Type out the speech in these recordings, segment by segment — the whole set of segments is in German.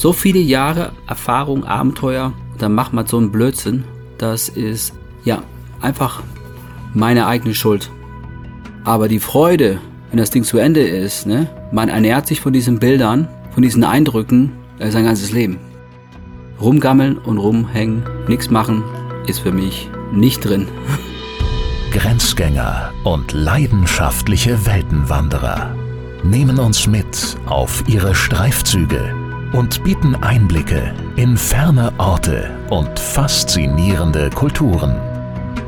So viele Jahre Erfahrung, Abenteuer, dann macht man so einen Blödsinn. Das ist ja einfach meine eigene Schuld. Aber die Freude, wenn das Ding zu Ende ist, ne, man ernährt sich von diesen Bildern, von diesen Eindrücken äh, sein ganzes Leben. Rumgammeln und rumhängen, nichts machen, ist für mich nicht drin. Grenzgänger und leidenschaftliche Weltenwanderer nehmen uns mit auf ihre Streifzüge und bieten Einblicke in ferne Orte und faszinierende Kulturen.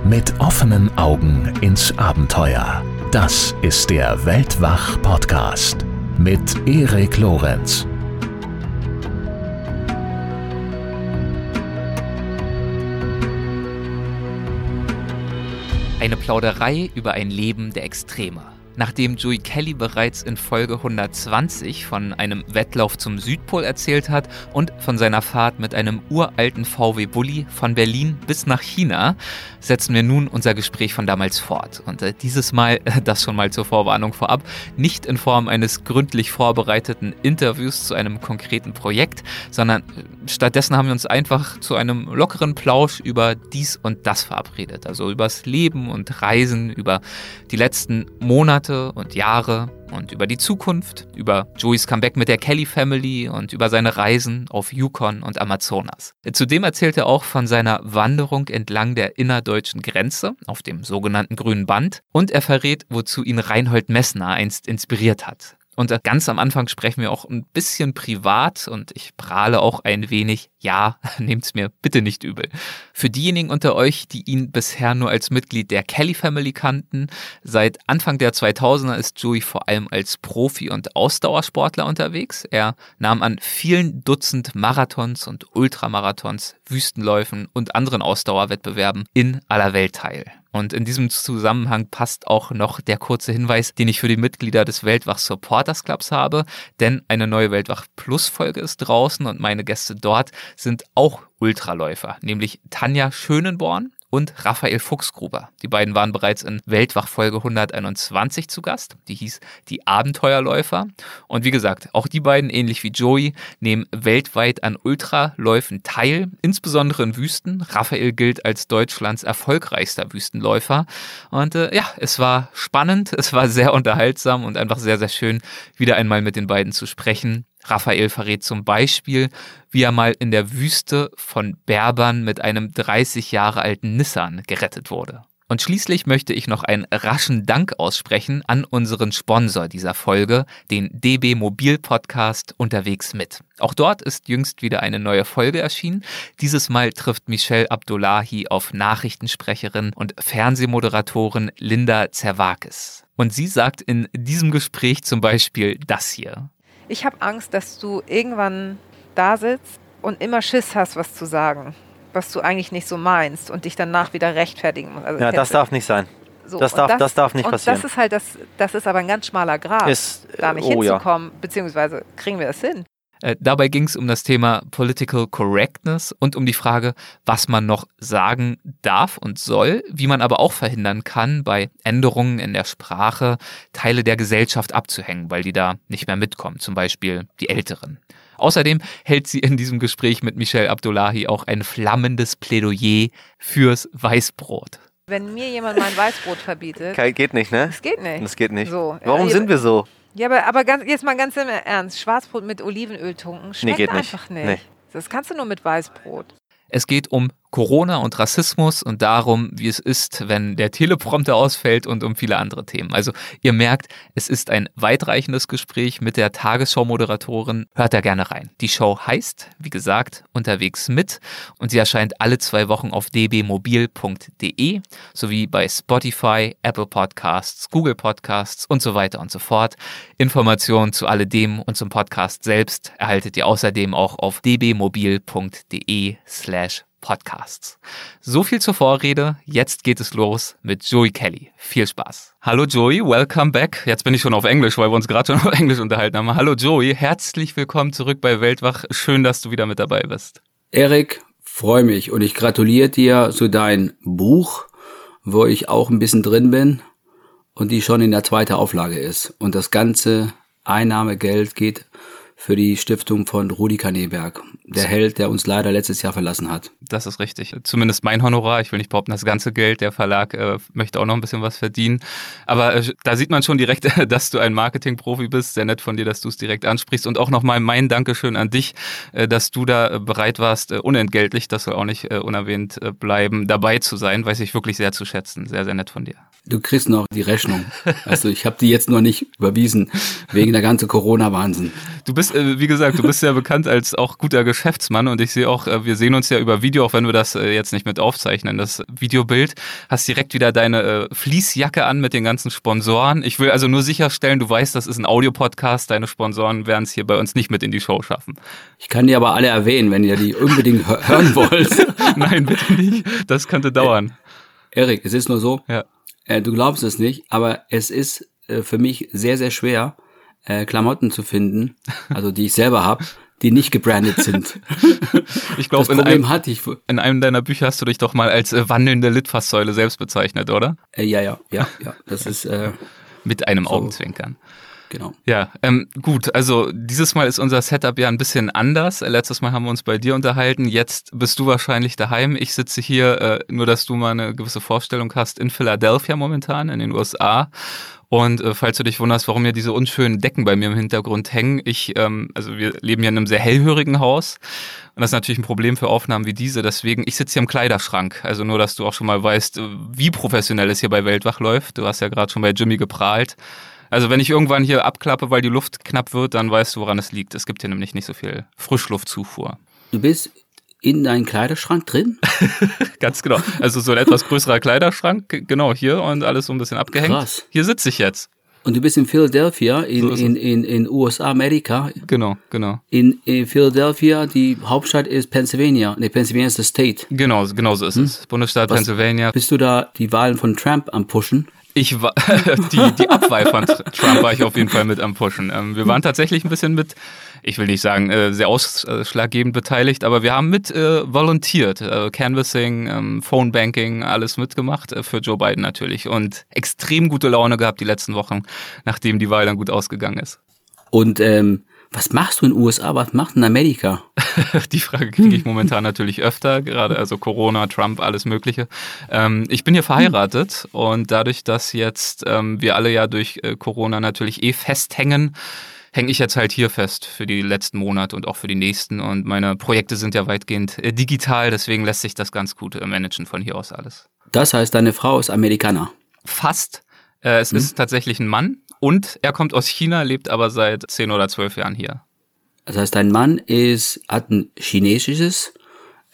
Mit offenen Augen ins Abenteuer. Das ist der Weltwach-Podcast mit Erik Lorenz. Eine Plauderei über ein Leben der Extreme. Nachdem Joey Kelly bereits in Folge 120 von einem Wettlauf zum Südpol erzählt hat und von seiner Fahrt mit einem uralten VW Bulli von Berlin bis nach China, setzen wir nun unser Gespräch von damals fort. Und äh, dieses Mal, das schon mal zur Vorwarnung vorab, nicht in Form eines gründlich vorbereiteten Interviews zu einem konkreten Projekt, sondern äh, stattdessen haben wir uns einfach zu einem lockeren Plausch über dies und das verabredet. Also übers Leben und Reisen, über die letzten Monate Monate und Jahre und über die Zukunft, über Joeys Comeback mit der Kelly Family und über seine Reisen auf Yukon und Amazonas. Zudem erzählt er auch von seiner Wanderung entlang der innerdeutschen Grenze auf dem sogenannten grünen Band und er verrät, wozu ihn Reinhold Messner einst inspiriert hat. Und ganz am Anfang sprechen wir auch ein bisschen privat und ich prahle auch ein wenig. Ja, nehmt's mir bitte nicht übel. Für diejenigen unter euch, die ihn bisher nur als Mitglied der Kelly Family kannten, seit Anfang der 2000er ist Joey vor allem als Profi und Ausdauersportler unterwegs. Er nahm an vielen Dutzend Marathons und Ultramarathons, Wüstenläufen und anderen Ausdauerwettbewerben in aller Welt teil. Und in diesem Zusammenhang passt auch noch der kurze Hinweis, den ich für die Mitglieder des Weltwach Supporters Clubs habe, denn eine neue Weltwach Plus Folge ist draußen und meine Gäste dort sind auch Ultraläufer, nämlich Tanja Schönenborn und Raphael Fuchsgruber. Die beiden waren bereits in Weltwach Folge 121 zu Gast. Die hieß Die Abenteuerläufer. Und wie gesagt, auch die beiden, ähnlich wie Joey, nehmen weltweit an Ultraläufen teil, insbesondere in Wüsten. Raphael gilt als Deutschlands erfolgreichster Wüstenläufer. Und äh, ja, es war spannend, es war sehr unterhaltsam und einfach sehr, sehr schön, wieder einmal mit den beiden zu sprechen. Raphael verrät zum Beispiel, wie er mal in der Wüste von Berbern mit einem 30 Jahre alten Nissan gerettet wurde. Und schließlich möchte ich noch einen raschen Dank aussprechen an unseren Sponsor dieser Folge, den DB Mobil Podcast Unterwegs mit. Auch dort ist jüngst wieder eine neue Folge erschienen. Dieses Mal trifft Michelle Abdullahi auf Nachrichtensprecherin und Fernsehmoderatorin Linda Zerwakis. Und sie sagt in diesem Gespräch zum Beispiel das hier. Ich habe Angst, dass du irgendwann da sitzt und immer Schiss hast, was zu sagen, was du eigentlich nicht so meinst und dich danach wieder rechtfertigen musst. Also ja, das darf nicht sein. So, das, darf, das, das, darf nicht und passieren. Das ist halt das, das ist aber ein ganz schmaler Grad, ist, da nicht oh, hinzukommen, ja. beziehungsweise kriegen wir das hin. Äh, dabei ging es um das Thema Political Correctness und um die Frage, was man noch sagen darf und soll, wie man aber auch verhindern kann, bei Änderungen in der Sprache Teile der Gesellschaft abzuhängen, weil die da nicht mehr mitkommen, zum Beispiel die Älteren. Außerdem hält sie in diesem Gespräch mit Michelle Abdullahi auch ein flammendes Plädoyer fürs Weißbrot. Wenn mir jemand mein Weißbrot verbietet. Geht nicht, ne? Das geht nicht. Das geht nicht. So, Warum äh, sind wir so? Ja, aber, aber ganz, jetzt mal ganz im Ernst. Schwarzbrot mit Olivenöl tunken schmeckt nee, einfach nicht. nicht. Nee. Das kannst du nur mit Weißbrot. Es geht um Corona und Rassismus und darum, wie es ist, wenn der Teleprompter ausfällt und um viele andere Themen. Also ihr merkt, es ist ein weitreichendes Gespräch mit der Tagesschau-Moderatorin. Hört da gerne rein. Die Show heißt, wie gesagt, unterwegs mit und sie erscheint alle zwei Wochen auf dbmobil.de sowie bei Spotify, Apple Podcasts, Google Podcasts und so weiter und so fort. Informationen zu alledem und zum Podcast selbst erhaltet ihr außerdem auch auf dbmobil.de slash Podcasts. So viel zur Vorrede. Jetzt geht es los mit Joey Kelly. Viel Spaß. Hallo Joey, welcome back. Jetzt bin ich schon auf Englisch, weil wir uns gerade schon auf Englisch unterhalten haben. Hallo Joey, herzlich willkommen zurück bei Weltwach. Schön, dass du wieder mit dabei bist. Erik, freue mich und ich gratuliere dir zu deinem Buch, wo ich auch ein bisschen drin bin und die schon in der zweiten Auflage ist. Und das ganze Einnahmegeld geht für die Stiftung von Rudi Kaneberg, der Held, der uns leider letztes Jahr verlassen hat. Das ist richtig. Zumindest mein Honorar. Ich will nicht behaupten, das ganze Geld. Der Verlag äh, möchte auch noch ein bisschen was verdienen. Aber äh, da sieht man schon direkt, dass du ein Marketingprofi bist. Sehr nett von dir, dass du es direkt ansprichst. Und auch nochmal mein Dankeschön an dich, äh, dass du da äh, bereit warst, äh, unentgeltlich, das soll auch nicht äh, unerwähnt bleiben, dabei zu sein. Weiß ich wirklich sehr zu schätzen. Sehr, sehr nett von dir. Du kriegst noch die Rechnung. Also ich habe die jetzt noch nicht überwiesen, wegen der ganzen Corona-Wahnsinn. Du bist, äh, wie gesagt, du bist ja bekannt als auch guter Geschäftsmann und ich sehe auch, äh, wir sehen uns ja über Video, auch wenn wir das äh, jetzt nicht mit aufzeichnen, das Videobild. Hast direkt wieder deine Fließjacke an mit den ganzen Sponsoren. Ich will also nur sicherstellen, du weißt, das ist ein Audiopodcast, deine Sponsoren werden es hier bei uns nicht mit in die Show schaffen. Ich kann die aber alle erwähnen, wenn ihr die unbedingt hören wollt. Nein, bitte nicht. Das könnte dauern. Erik, es ist nur so, ja. du glaubst es nicht, aber es ist für mich sehr, sehr schwer, äh, Klamotten zu finden, also die ich selber habe, die nicht gebrandet sind. ich glaube, in, einem, hatte ich. in einem deiner Bücher hast du dich doch mal als äh, wandelnde Litfaßsäule selbst bezeichnet, oder? Äh, ja, ja, ja, ja. Das ist äh, mit einem so. Augenzwinkern. Genau. Ja, ähm, gut, also dieses Mal ist unser Setup ja ein bisschen anders. Letztes Mal haben wir uns bei dir unterhalten. Jetzt bist du wahrscheinlich daheim. Ich sitze hier, äh, nur dass du mal eine gewisse Vorstellung hast, in Philadelphia momentan, in den USA. Und äh, falls du dich wunderst, warum hier diese unschönen Decken bei mir im Hintergrund hängen, ich, ähm, also wir leben hier in einem sehr hellhörigen Haus und das ist natürlich ein Problem für Aufnahmen wie diese. Deswegen, ich sitze hier im Kleiderschrank. Also nur, dass du auch schon mal weißt, äh, wie professionell es hier bei Weltwach läuft. Du hast ja gerade schon bei Jimmy geprahlt. Also wenn ich irgendwann hier abklappe, weil die Luft knapp wird, dann weißt du, woran es liegt. Es gibt hier nämlich nicht so viel Frischluftzufuhr. Du bist in deinen Kleiderschrank drin? Ganz genau. Also so ein etwas größerer Kleiderschrank, genau hier und alles so ein bisschen abgehängt. Krass. Hier sitze ich jetzt. Und du bist in Philadelphia, in, so in, in, in USA, Amerika. Genau, genau. In, in Philadelphia, die Hauptstadt ist Pennsylvania. Nee, Pennsylvania ist das State. Genau, genau so ist hm? es. Bundesstaat Was, Pennsylvania. Bist du da die Wahlen von Trump am Pushen? Ich war, die, die Abwahl von Trump war ich auf jeden Fall mit am Pushen. Ähm, wir waren tatsächlich ein bisschen mit ich will nicht sagen, äh, sehr ausschlaggebend beteiligt, aber wir haben mit äh, volontiert, äh, Canvassing, ähm, Phone Banking, alles mitgemacht, äh, für Joe Biden natürlich und extrem gute Laune gehabt die letzten Wochen, nachdem die Wahl dann gut ausgegangen ist. Und ähm, was machst du in den USA? Was macht in Amerika? Die Frage kriege ich momentan natürlich öfter, gerade also Corona, Trump, alles Mögliche. Ähm, ich bin hier verheiratet und dadurch, dass jetzt ähm, wir alle ja durch äh, Corona natürlich eh festhängen, hänge ich jetzt halt hier fest für die letzten Monate und auch für die nächsten. Und meine Projekte sind ja weitgehend äh, digital, deswegen lässt sich das ganz gut äh, managen von hier aus alles. Das heißt, deine Frau ist Amerikaner? Fast. Äh, es hm. ist tatsächlich ein Mann und er kommt aus China, lebt aber seit zehn oder zwölf Jahren hier. Das heißt, dein Mann ist, hat ein chinesisches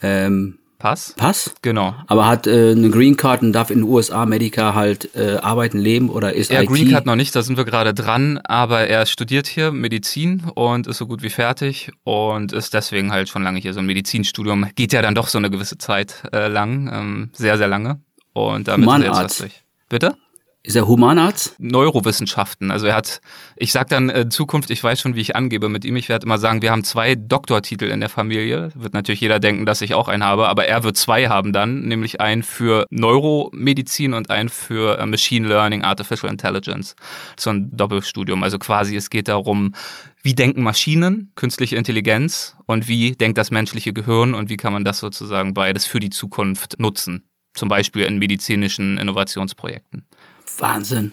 ähm, Pass? Pass? Genau. Aber hat äh, eine Green Card und darf in den USA, Amerika halt äh, arbeiten, leben oder ist er IT? Green Card noch nicht, da sind wir gerade dran, aber er studiert hier Medizin und ist so gut wie fertig und ist deswegen halt schon lange hier. So ein Medizinstudium geht ja dann doch so eine gewisse Zeit äh, lang, ähm, sehr, sehr lange. Und damit ist er jetzt was durch. Bitte? Ist er Humanarzt? Neurowissenschaften. Also er hat, ich sag dann in Zukunft, ich weiß schon, wie ich angebe mit ihm. Ich werde immer sagen, wir haben zwei Doktortitel in der Familie. Wird natürlich jeder denken, dass ich auch einen habe, aber er wird zwei haben dann, nämlich einen für Neuromedizin und einen für äh, Machine Learning, Artificial Intelligence. So ein Doppelstudium. Also quasi, es geht darum, wie denken Maschinen, künstliche Intelligenz und wie denkt das menschliche Gehirn und wie kann man das sozusagen beides für die Zukunft nutzen. Zum Beispiel in medizinischen Innovationsprojekten. Wahnsinn.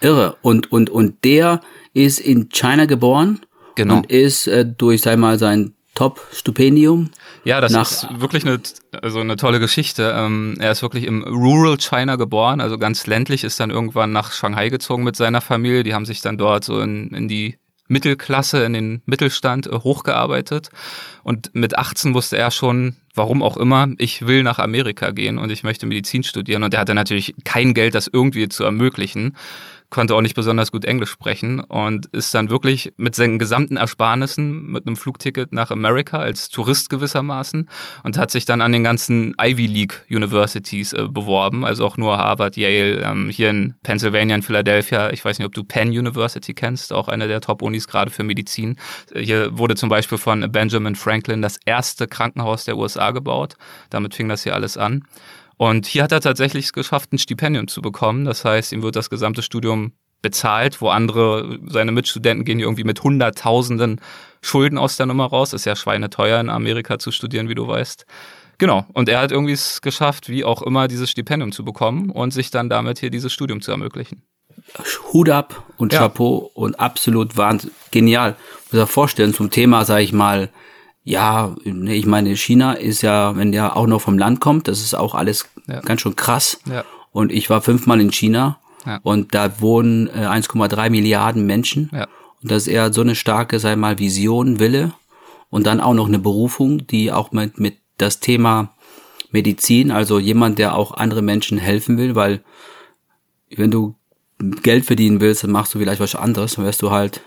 Irre. Und, und, und der ist in China geboren. Genau. Und ist äh, durch, sag mal, sein Top-Stipendium. Ja, das ist wirklich eine, also eine tolle Geschichte. Ähm, er ist wirklich im Rural China geboren, also ganz ländlich, ist dann irgendwann nach Shanghai gezogen mit seiner Familie. Die haben sich dann dort so in, in die Mittelklasse, in den Mittelstand äh, hochgearbeitet. Und mit 18 wusste er schon, warum auch immer, ich will nach Amerika gehen und ich möchte Medizin studieren. Und er hatte natürlich kein Geld, das irgendwie zu ermöglichen konnte auch nicht besonders gut Englisch sprechen und ist dann wirklich mit seinen gesamten Ersparnissen mit einem Flugticket nach Amerika als Tourist gewissermaßen und hat sich dann an den ganzen Ivy League Universities äh, beworben, also auch nur Harvard, Yale, ähm, hier in Pennsylvania, in Philadelphia. Ich weiß nicht, ob du Penn University kennst, auch eine der Top-Unis gerade für Medizin. Hier wurde zum Beispiel von Benjamin Franklin das erste Krankenhaus der USA gebaut. Damit fing das hier alles an. Und hier hat er tatsächlich es geschafft, ein Stipendium zu bekommen. Das heißt, ihm wird das gesamte Studium bezahlt, wo andere, seine Mitstudenten gehen irgendwie mit Hunderttausenden Schulden aus der Nummer raus. Ist ja schweineteuer in Amerika zu studieren, wie du weißt. Genau. Und er hat irgendwie es geschafft, wie auch immer, dieses Stipendium zu bekommen und sich dann damit hier dieses Studium zu ermöglichen. Hut ab und ja. Chapeau und absolut wahnsinnig genial. Muss ich vorstellen zum Thema, sage ich mal, ja, ich meine, China ist ja, wenn der auch noch vom Land kommt, das ist auch alles ja. ganz schön krass. Ja. Und ich war fünfmal in China ja. und da wohnen äh, 1,3 Milliarden Menschen. Ja. Und das ist eher so eine starke, sei mal, Vision, Wille und dann auch noch eine Berufung, die auch mit, mit das Thema Medizin, also jemand, der auch andere Menschen helfen will, weil wenn du Geld verdienen willst, dann machst du vielleicht was anderes, dann wärst du halt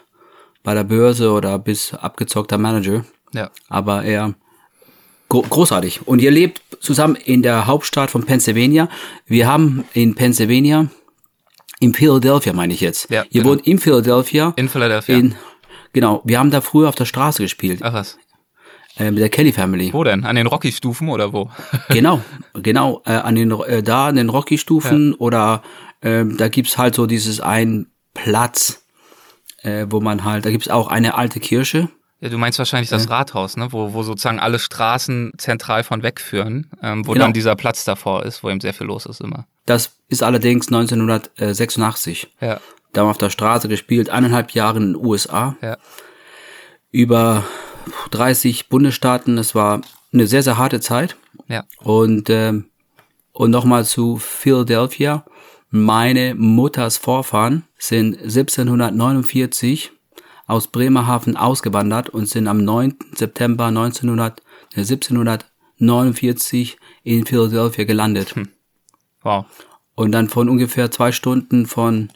bei der Börse oder bist abgezockter Manager. Ja. Aber er großartig. Und ihr lebt zusammen in der Hauptstadt von Pennsylvania. Wir haben in Pennsylvania, in Philadelphia meine ich jetzt. Ja, ihr genau. wohnt in Philadelphia. In Philadelphia. In, genau. Wir haben da früher auf der Straße gespielt. Ach was. Äh, mit der Kelly Family. Wo denn? An den Rocky-Stufen oder wo? genau, genau. Äh, an den, äh, da an den Rocky-Stufen ja. oder äh, da gibt's halt so dieses einen Platz, äh, wo man halt, da gibt's auch eine alte Kirche. Ja, du meinst wahrscheinlich das ja. Rathaus, ne? wo, wo sozusagen alle Straßen zentral von wegführen, ähm, wo genau. dann dieser Platz davor ist, wo eben sehr viel los ist immer. Das ist allerdings 1986. Ja. Da haben wir auf der Straße gespielt, eineinhalb Jahre in den USA. Ja. Über 30 Bundesstaaten. Es war eine sehr, sehr harte Zeit. Ja. Und, ähm, und nochmal zu Philadelphia. Meine Mutters Vorfahren sind 1749 aus Bremerhaven ausgewandert und sind am 9. September 1900, äh, 1749 in Philadelphia gelandet. Hm. Wow. Und dann von ungefähr zwei Stunden von,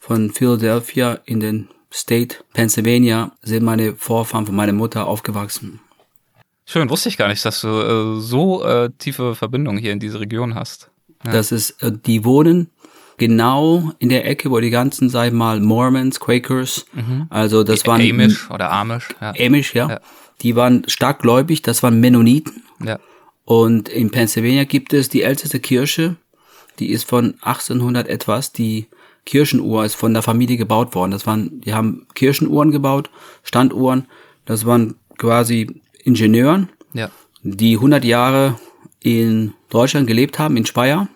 von Philadelphia in den State, Pennsylvania, sind meine Vorfahren von meiner Mutter aufgewachsen. Schön, wusste ich gar nicht, dass du äh, so äh, tiefe Verbindungen hier in diese Region hast. Ja. Das ist, äh, die wohnen genau in der Ecke, wo die ganzen, sag ich mal, Mormons, Quakers, mhm. also das waren Amish oder Amish, ja. Amish, ja. ja. Die waren stark gläubig, das waren Mennoniten. Ja. Und in Pennsylvania gibt es die älteste Kirche, die ist von 1800 etwas, die Kirchenuhr ist von der Familie gebaut worden. Das waren, die haben Kirchenuhren gebaut, Standuhren. Das waren quasi Ingenieuren, ja. die 100 Jahre in Deutschland gelebt haben, in Speyer,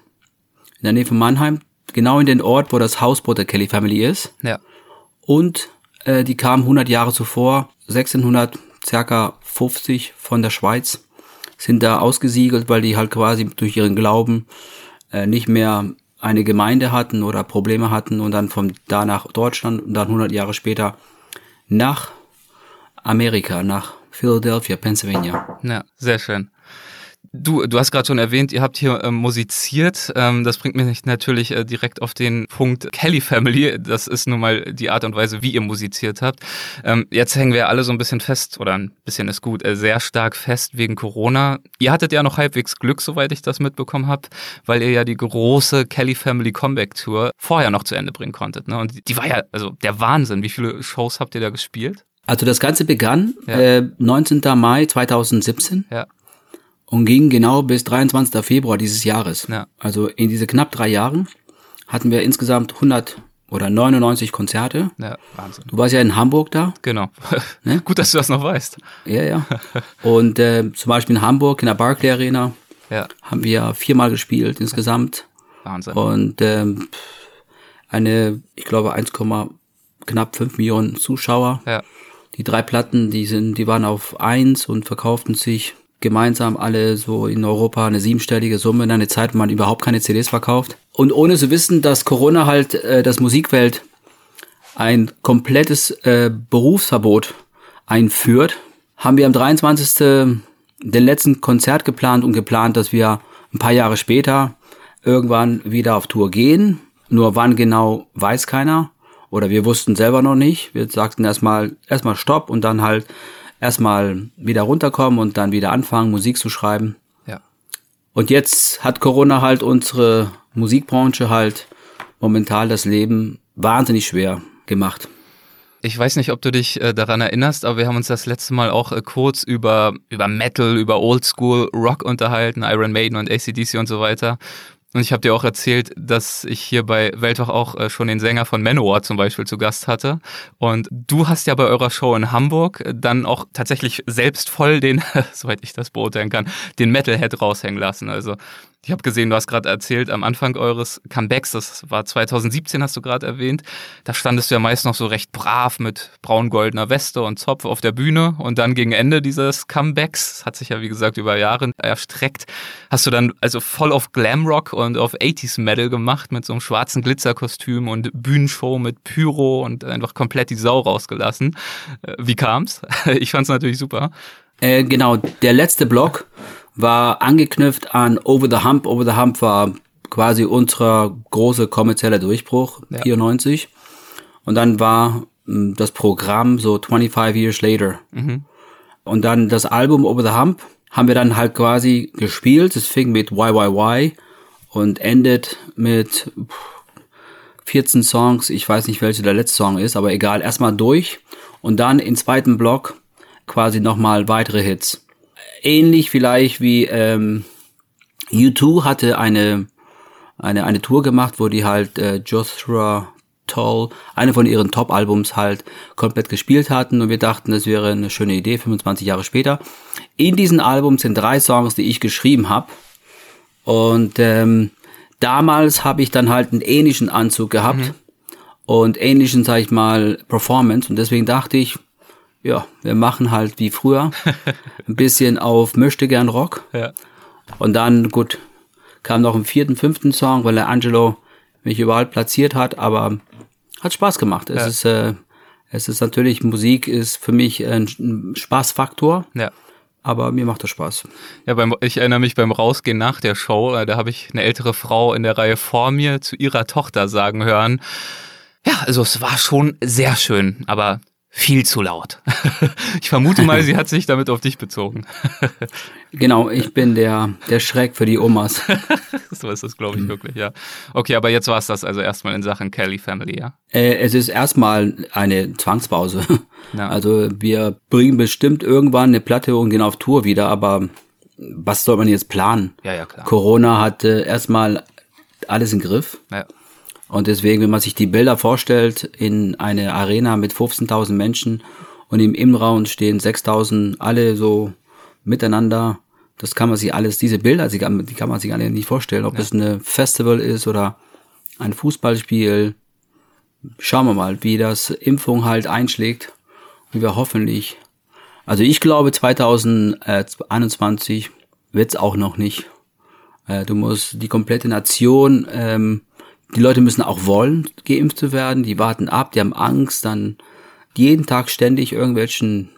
in der Nähe von Mannheim, genau in den Ort, wo das Hausboot der Kelly Family ist. Ja. Und äh, die kamen 100 Jahre zuvor, 1600, circa 50 von der Schweiz, sind da ausgesiegelt, weil die halt quasi durch ihren Glauben äh, nicht mehr eine Gemeinde hatten oder Probleme hatten und dann von da nach Deutschland und dann 100 Jahre später nach Amerika, nach Philadelphia, Pennsylvania. Ja, sehr schön. Du, du hast gerade schon erwähnt, ihr habt hier ähm, musiziert. Ähm, das bringt mich natürlich äh, direkt auf den Punkt Kelly Family. Das ist nun mal die Art und Weise, wie ihr musiziert habt. Ähm, jetzt hängen wir alle so ein bisschen fest, oder ein bisschen ist gut, äh, sehr stark fest wegen Corona. Ihr hattet ja noch halbwegs Glück, soweit ich das mitbekommen habe, weil ihr ja die große Kelly Family Comeback Tour vorher noch zu Ende bringen konntet. Ne? Und die war ja, also der Wahnsinn. Wie viele Shows habt ihr da gespielt? Also das Ganze begann ja. äh, 19. Mai 2017. Ja und ging genau bis 23. Februar dieses Jahres. Ja. Also in diese knapp drei Jahren hatten wir insgesamt 100 oder 99 Konzerte. Ja, Wahnsinn. Du warst ja in Hamburg da. Genau. Ne? Gut, dass du das noch weißt. Ja, ja. Und äh, zum Beispiel in Hamburg in der Barclay Arena ja. haben wir viermal gespielt insgesamt. Wahnsinn. Und ähm, eine, ich glaube, 1, knapp 5 Millionen Zuschauer. Ja. Die drei Platten, die sind, die waren auf eins und verkauften sich gemeinsam alle so in Europa eine siebenstellige Summe in einer Zeit, wo man überhaupt keine CDs verkauft. Und ohne zu wissen, dass Corona halt äh, das Musikwelt ein komplettes äh, Berufsverbot einführt, haben wir am 23. den letzten Konzert geplant und geplant, dass wir ein paar Jahre später irgendwann wieder auf Tour gehen. Nur wann genau, weiß keiner. Oder wir wussten selber noch nicht. Wir sagten erstmal, erstmal Stopp und dann halt erstmal wieder runterkommen und dann wieder anfangen, Musik zu schreiben. Ja. Und jetzt hat Corona halt unsere Musikbranche halt momentan das Leben wahnsinnig schwer gemacht. Ich weiß nicht, ob du dich äh, daran erinnerst, aber wir haben uns das letzte Mal auch äh, kurz über, über Metal, über Oldschool Rock unterhalten, Iron Maiden und ACDC und so weiter. Und ich habe dir auch erzählt, dass ich hier bei Weltwach auch äh, schon den Sänger von Manowar zum Beispiel zu Gast hatte. Und du hast ja bei eurer Show in Hamburg dann auch tatsächlich selbst voll den, soweit ich das beurteilen kann, den Metalhead raushängen lassen. Also ich habe gesehen, du hast gerade erzählt, am Anfang eures Comebacks, das war 2017, hast du gerade erwähnt, da standest du ja meist noch so recht brav mit braun-goldener Weste und Zopf auf der Bühne und dann gegen Ende dieses Comebacks, hat sich ja wie gesagt über Jahre erstreckt, hast du dann also voll auf Glamrock und auf 80s Metal gemacht mit so einem schwarzen Glitzerkostüm und Bühnenshow mit Pyro und einfach komplett die Sau rausgelassen. Äh, wie kam's? Ich fand's natürlich super. Äh, genau, der letzte Block war angeknüpft an Over the Hump. Over the Hump war quasi unser großer kommerzieller Durchbruch, ja. 94. Und dann war hm, das Programm so 25 Years Later. Mhm. Und dann das Album Over the Hump haben wir dann halt quasi gespielt. Es fing mit YYY und endet mit 14 Songs. Ich weiß nicht, welcher der letzte Song ist, aber egal. Erstmal durch und dann im zweiten Block quasi nochmal weitere Hits ähnlich vielleicht wie ähm, U2 hatte eine, eine, eine Tour gemacht, wo die halt äh, Joshua Toll, eine von ihren Top-Albums halt komplett gespielt hatten und wir dachten, das wäre eine schöne Idee, 25 Jahre später. In diesem Album sind drei Songs, die ich geschrieben habe und ähm, damals habe ich dann halt einen ähnlichen Anzug gehabt mhm. und ähnlichen, sag ich mal, Performance und deswegen dachte ich, ja, wir machen halt wie früher ein bisschen auf möchte gern Rock. Ja. Und dann, gut, kam noch im vierten, fünften Song, weil der Angelo mich überall platziert hat, aber hat Spaß gemacht. Es ja. ist, äh, es ist natürlich, Musik ist für mich ein Spaßfaktor. Ja. Aber mir macht das Spaß. Ja, beim, ich erinnere mich beim Rausgehen nach der Show, äh, da habe ich eine ältere Frau in der Reihe vor mir zu ihrer Tochter sagen hören. Ja, also es war schon sehr schön, aber viel zu laut. ich vermute mal, sie hat sich damit auf dich bezogen. genau, ich bin der, der Schreck für die Omas. so ist es, glaube ich, wirklich, ja. Okay, aber jetzt war es das also erstmal in Sachen Kelly Family, ja? Äh, es ist erstmal eine Zwangspause. Ja. Also wir bringen bestimmt irgendwann eine Platte und gehen auf Tour wieder, aber was soll man jetzt planen? Ja, ja, klar. Corona hatte erstmal alles im Griff. Ja. Und deswegen, wenn man sich die Bilder vorstellt, in eine Arena mit 15.000 Menschen und im Innenraum stehen 6.000, alle so miteinander, das kann man sich alles, diese Bilder, die kann, die kann man sich alle nicht vorstellen, ob ja. es eine Festival ist oder ein Fußballspiel. Schauen wir mal, wie das Impfung halt einschlägt und wir hoffentlich, also ich glaube 2021 wird's auch noch nicht. Äh, du musst die komplette Nation ähm, die Leute müssen auch wollen, geimpft zu werden. Die warten ab, die haben Angst, dann jeden Tag ständig irgendwelchen,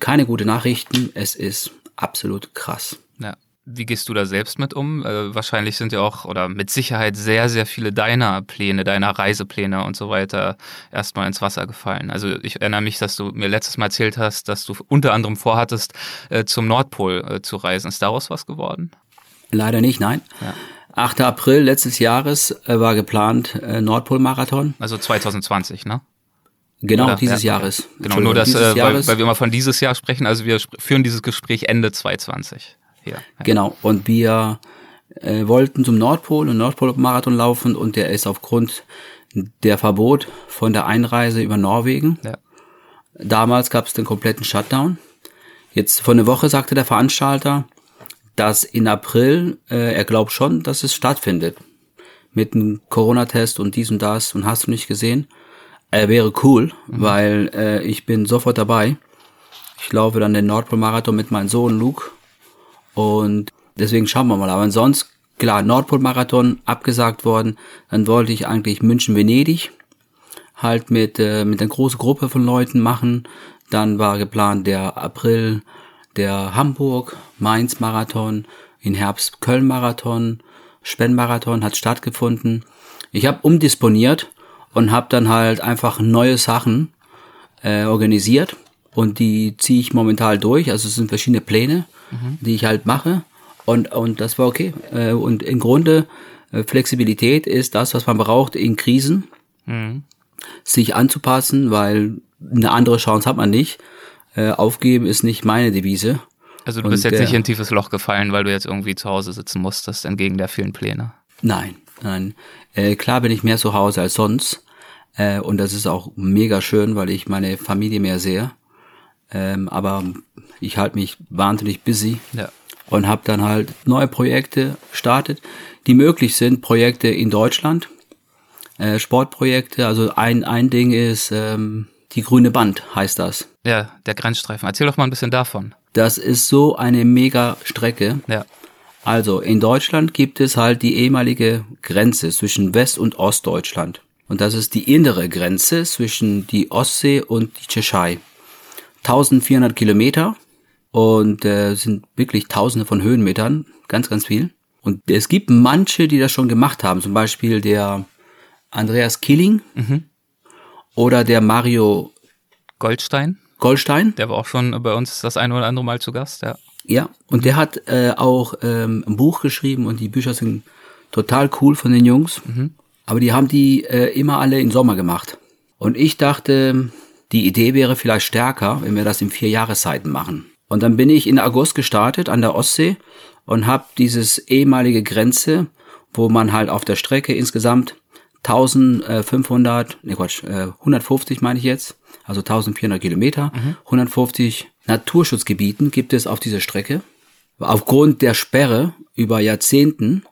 keine gute Nachrichten. Es ist absolut krass. Ja. Wie gehst du da selbst mit um? Äh, wahrscheinlich sind ja auch oder mit Sicherheit sehr, sehr viele deiner Pläne, deiner Reisepläne und so weiter erstmal ins Wasser gefallen. Also ich erinnere mich, dass du mir letztes Mal erzählt hast, dass du unter anderem vorhattest, äh, zum Nordpol äh, zu reisen. Ist daraus was geworden? Leider nicht, nein. Ja. 8. April letztes Jahres äh, war geplant äh, Nordpol-Marathon. Also 2020, ne? Genau, Oder, dieses ja, Jahres. Genau, nur das, äh, weil, weil wir immer von dieses Jahr sprechen, also wir führen dieses Gespräch Ende 2020. Hier. Ja. Genau, und wir äh, wollten zum Nordpol und Nordpol-Marathon laufen und der ist aufgrund der Verbot von der Einreise über Norwegen. Ja. Damals gab es den kompletten Shutdown. Jetzt vor einer Woche sagte der Veranstalter, dass in April, äh, er glaubt schon, dass es stattfindet. Mit einem Corona-Test und dies und das und hast du nicht gesehen. Er wäre cool, mhm. weil äh, ich bin sofort dabei. Ich laufe dann den Nordpol-Marathon mit meinem Sohn Luke und deswegen schauen wir mal. Aber sonst, klar, Nordpol-Marathon abgesagt worden. Dann wollte ich eigentlich München-Venedig halt mit, äh, mit einer großen Gruppe von Leuten machen. Dann war geplant der April der Hamburg-Mainz-Marathon, in Herbst Köln-Marathon, Spenn-Marathon hat stattgefunden. Ich habe umdisponiert und habe dann halt einfach neue Sachen äh, organisiert und die ziehe ich momentan durch. Also es sind verschiedene Pläne, mhm. die ich halt mache und und das war okay. Äh, und im Grunde äh, Flexibilität ist das, was man braucht in Krisen, mhm. sich anzupassen, weil eine andere Chance hat man nicht. Äh, aufgeben ist nicht meine Devise. Also du bist und jetzt der, nicht in ein tiefes Loch gefallen, weil du jetzt irgendwie zu Hause sitzen musstest, entgegen der vielen Pläne. Nein, nein. Äh, klar bin ich mehr zu Hause als sonst. Äh, und das ist auch mega schön, weil ich meine Familie mehr sehe. Ähm, aber ich halte mich wahnsinnig busy. Ja. Und habe dann halt neue Projekte gestartet, die möglich sind. Projekte in Deutschland, äh, Sportprojekte. Also ein, ein Ding ist ähm, die grüne Band, heißt das. Ja, der Grenzstreifen. Erzähl doch mal ein bisschen davon. Das ist so eine mega Strecke. Ja. Also in Deutschland gibt es halt die ehemalige Grenze zwischen West- und Ostdeutschland. Und das ist die innere Grenze zwischen die Ostsee und die Tschechei. 1400 Kilometer und äh, sind wirklich Tausende von Höhenmetern, ganz, ganz viel. Und es gibt manche, die das schon gemacht haben, zum Beispiel der Andreas Killing mhm. oder der Mario Goldstein. Goldstein. Der war auch schon bei uns das eine oder andere Mal zu Gast, ja. Ja, und der hat äh, auch ähm, ein Buch geschrieben und die Bücher sind total cool von den Jungs. Mhm. Aber die haben die äh, immer alle im Sommer gemacht. Und ich dachte, die Idee wäre vielleicht stärker, wenn wir das in vier Jahreszeiten machen. Und dann bin ich in August gestartet an der Ostsee und habe dieses ehemalige Grenze, wo man halt auf der Strecke insgesamt 1500, ne Quatsch, äh, 150 meine ich jetzt, also 1400 Kilometer, mhm. 150 Naturschutzgebieten gibt es auf dieser Strecke. Aufgrund der Sperre über Jahrzehnten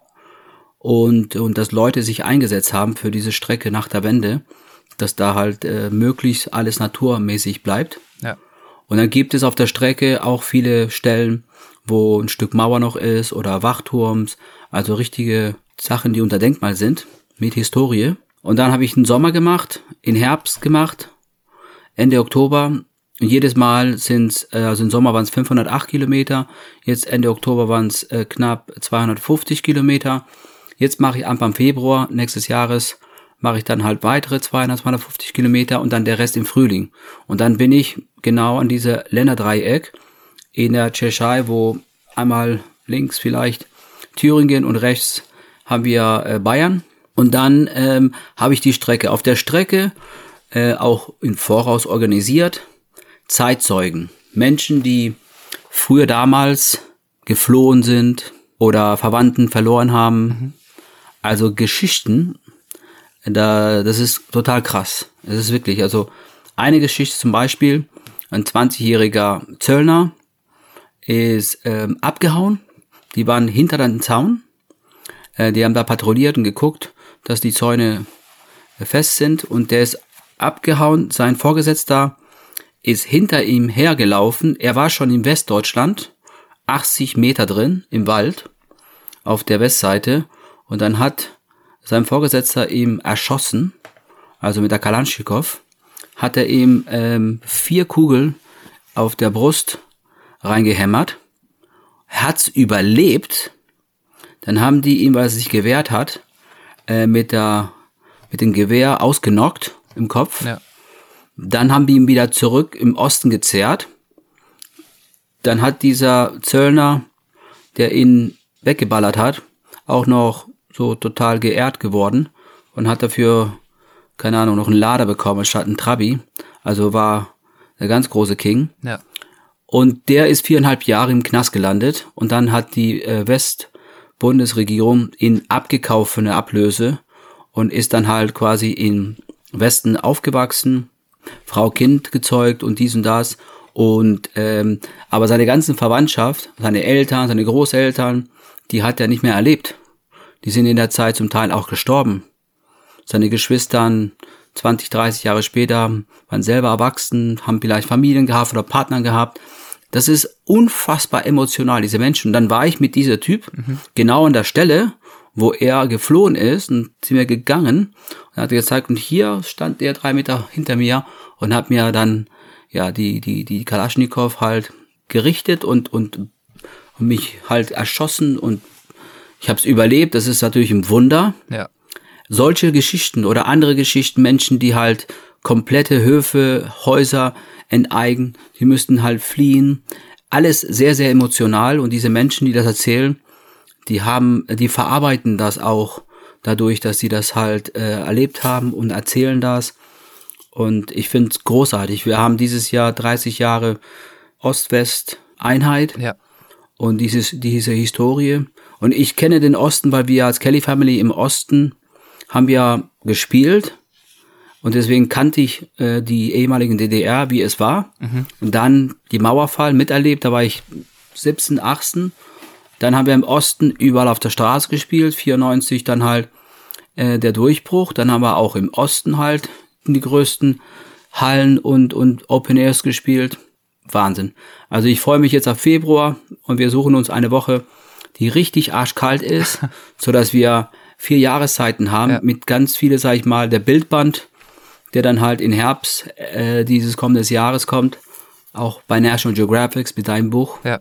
und, und dass Leute sich eingesetzt haben für diese Strecke nach der Wende, dass da halt äh, möglichst alles naturmäßig bleibt. Ja. Und dann gibt es auf der Strecke auch viele Stellen, wo ein Stück Mauer noch ist oder Wachturms, also richtige Sachen, die unter Denkmal sind, mit Historie. Und dann habe ich einen Sommer gemacht, in Herbst gemacht, Ende Oktober. Und jedes Mal sind äh, also im Sommer waren es 508 Kilometer, jetzt Ende Oktober waren es äh, knapp 250 Kilometer. Jetzt mache ich Anfang Februar nächstes Jahres mache ich dann halt weitere 200, 250 Kilometer und dann der Rest im Frühling. Und dann bin ich genau an dieser Länderdreieck in der Tschechei, wo einmal links vielleicht Thüringen und rechts haben wir äh, Bayern. Und dann ähm, habe ich die Strecke. Auf der Strecke äh, auch im Voraus organisiert. Zeitzeugen. Menschen, die früher damals geflohen sind oder Verwandten verloren haben. Mhm. Also Geschichten, da, das ist total krass. Es ist wirklich, also eine Geschichte zum Beispiel, ein 20-jähriger Zöllner ist ähm, abgehauen. Die waren hinter dem Zaun. Äh, die haben da patrouilliert und geguckt, dass die Zäune fest sind. Und der ist abgehauen. Sein Vorgesetzter ist hinter ihm hergelaufen. Er war schon in Westdeutschland, 80 Meter drin im Wald auf der Westseite. Und dann hat sein Vorgesetzter ihm erschossen, also mit der Kalaschnikow, hat er ihm ähm, vier Kugeln auf der Brust reingehämmert, hat's überlebt, dann haben die ihn, weil er sich gewehrt hat, äh, mit der mit dem Gewehr ausgenockt im Kopf. Ja. Dann haben die ihn wieder zurück im Osten gezerrt. Dann hat dieser Zöllner, der ihn weggeballert hat, auch noch so total geehrt geworden und hat dafür, keine Ahnung, noch einen Lader bekommen statt einen Trabi. Also war der ganz große King. Ja. Und der ist viereinhalb Jahre im Knast gelandet und dann hat die äh, Westbundesregierung ihn abgekauft für eine Ablöse und ist dann halt quasi im Westen aufgewachsen, Frau Kind gezeugt und dies und das. Und ähm, aber seine ganzen Verwandtschaft, seine Eltern, seine Großeltern, die hat er nicht mehr erlebt. Die sind in der Zeit zum Teil auch gestorben. Seine Geschwistern 20, 30 Jahre später waren selber erwachsen, haben vielleicht Familien gehabt oder Partner gehabt. Das ist unfassbar emotional, diese Menschen. Und dann war ich mit dieser Typ mhm. genau an der Stelle, wo er geflohen ist und sind wir gegangen und hat gezeigt, und hier stand der drei Meter hinter mir und hat mir dann ja die die die Kalaschnikow halt gerichtet und und, und mich halt erschossen und ich habe es überlebt, das ist natürlich ein Wunder. Ja. Solche Geschichten oder andere Geschichten, Menschen, die halt komplette Höfe, Häuser enteigen, die müssten halt fliehen. Alles sehr, sehr emotional und diese Menschen, die das erzählen, die haben, die verarbeiten das auch dadurch, dass sie das halt äh, erlebt haben und erzählen das. Und ich finde es großartig. Wir haben dieses Jahr 30 Jahre Ost-West Einheit. Ja. Und dieses, diese Historie. Und ich kenne den Osten, weil wir als Kelly Family im Osten haben wir gespielt. Und deswegen kannte ich äh, die ehemaligen DDR, wie es war. Mhm. Und dann die Mauerfall miterlebt. Da war ich 17, 18. Dann haben wir im Osten überall auf der Straße gespielt. 94 dann halt äh, der Durchbruch. Dann haben wir auch im Osten halt in die größten Hallen und, und Open Airs gespielt. Wahnsinn. Also ich freue mich jetzt auf Februar und wir suchen uns eine Woche, die richtig arschkalt ist, so dass wir vier Jahreszeiten haben ja. mit ganz viele, sag ich mal, der Bildband, der dann halt in Herbst äh, dieses kommenden Jahres kommt, auch bei National Geographic mit deinem Buch, ja.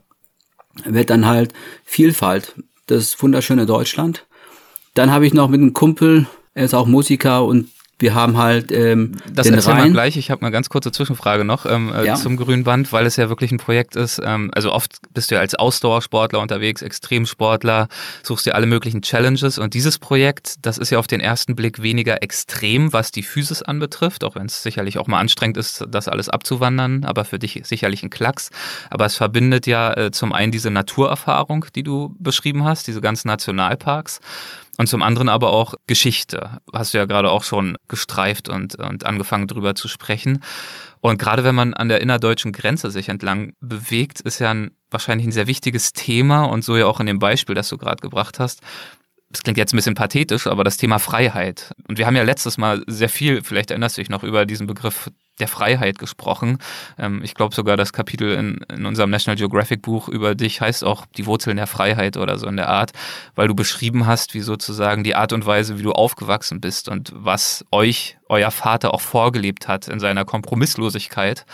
Wird dann halt Vielfalt, das wunderschöne Deutschland. Dann habe ich noch mit einem Kumpel, er ist auch Musiker und wir haben halt ähm, das den erzähl Rhein. mal gleich. Ich habe eine ganz kurze Zwischenfrage noch ähm, äh, ja. zum Grünband, weil es ja wirklich ein Projekt ist. Ähm, also oft bist du ja als Ausdauersportler unterwegs, Extremsportler, suchst dir alle möglichen Challenges und dieses Projekt, das ist ja auf den ersten Blick weniger extrem, was die Physis anbetrifft, auch wenn es sicherlich auch mal anstrengend ist, das alles abzuwandern, aber für dich sicherlich ein Klacks. Aber es verbindet ja äh, zum einen diese Naturerfahrung, die du beschrieben hast, diese ganzen Nationalparks und zum anderen aber auch Geschichte. Hast du ja gerade auch schon gestreift und, und angefangen drüber zu sprechen. Und gerade wenn man an der innerdeutschen Grenze sich entlang bewegt, ist ja ein, wahrscheinlich ein sehr wichtiges Thema und so ja auch in dem Beispiel, das du gerade gebracht hast, das klingt jetzt ein bisschen pathetisch, aber das Thema Freiheit. Und wir haben ja letztes Mal sehr viel, vielleicht erinnerst du dich noch, über diesen Begriff der Freiheit gesprochen. Ähm, ich glaube sogar, das Kapitel in, in unserem National Geographic Buch über dich heißt auch die Wurzeln der Freiheit oder so in der Art, weil du beschrieben hast, wie sozusagen die Art und Weise, wie du aufgewachsen bist und was euch euer Vater auch vorgelebt hat in seiner Kompromisslosigkeit,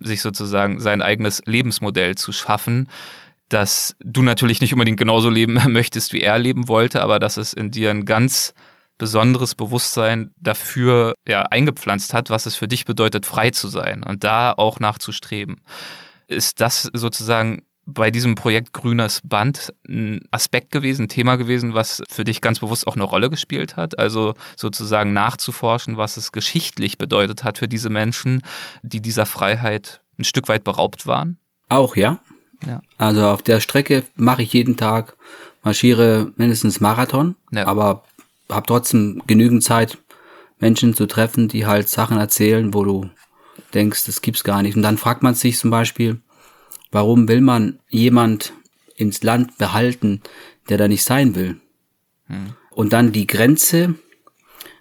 sich sozusagen sein eigenes Lebensmodell zu schaffen dass du natürlich nicht unbedingt genauso leben möchtest, wie er leben wollte, aber dass es in dir ein ganz besonderes Bewusstsein dafür ja, eingepflanzt hat, was es für dich bedeutet, frei zu sein und da auch nachzustreben. Ist das sozusagen bei diesem Projekt Grünes Band ein Aspekt gewesen, ein Thema gewesen, was für dich ganz bewusst auch eine Rolle gespielt hat? Also sozusagen nachzuforschen, was es geschichtlich bedeutet hat für diese Menschen, die dieser Freiheit ein Stück weit beraubt waren? Auch, ja. Ja. Also auf der Strecke mache ich jeden Tag, marschiere mindestens Marathon, ja. aber habe trotzdem genügend Zeit, Menschen zu treffen, die halt Sachen erzählen, wo du denkst, das gibt's gar nicht. Und dann fragt man sich zum Beispiel, warum will man jemand ins Land behalten, der da nicht sein will? Hm. Und dann die Grenze,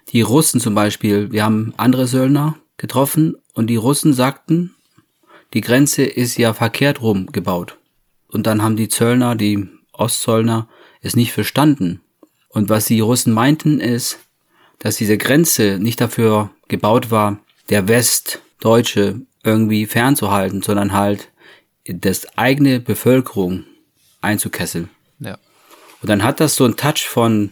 die Russen zum Beispiel, wir haben andere Söldner getroffen und die Russen sagten, die Grenze ist ja verkehrt rum gebaut. Und dann haben die Zöllner, die Ostzöllner, es nicht verstanden. Und was die Russen meinten ist, dass diese Grenze nicht dafür gebaut war, der Westdeutsche irgendwie fernzuhalten, sondern halt das eigene Bevölkerung einzukesseln. Ja. Und dann hat das so ein Touch von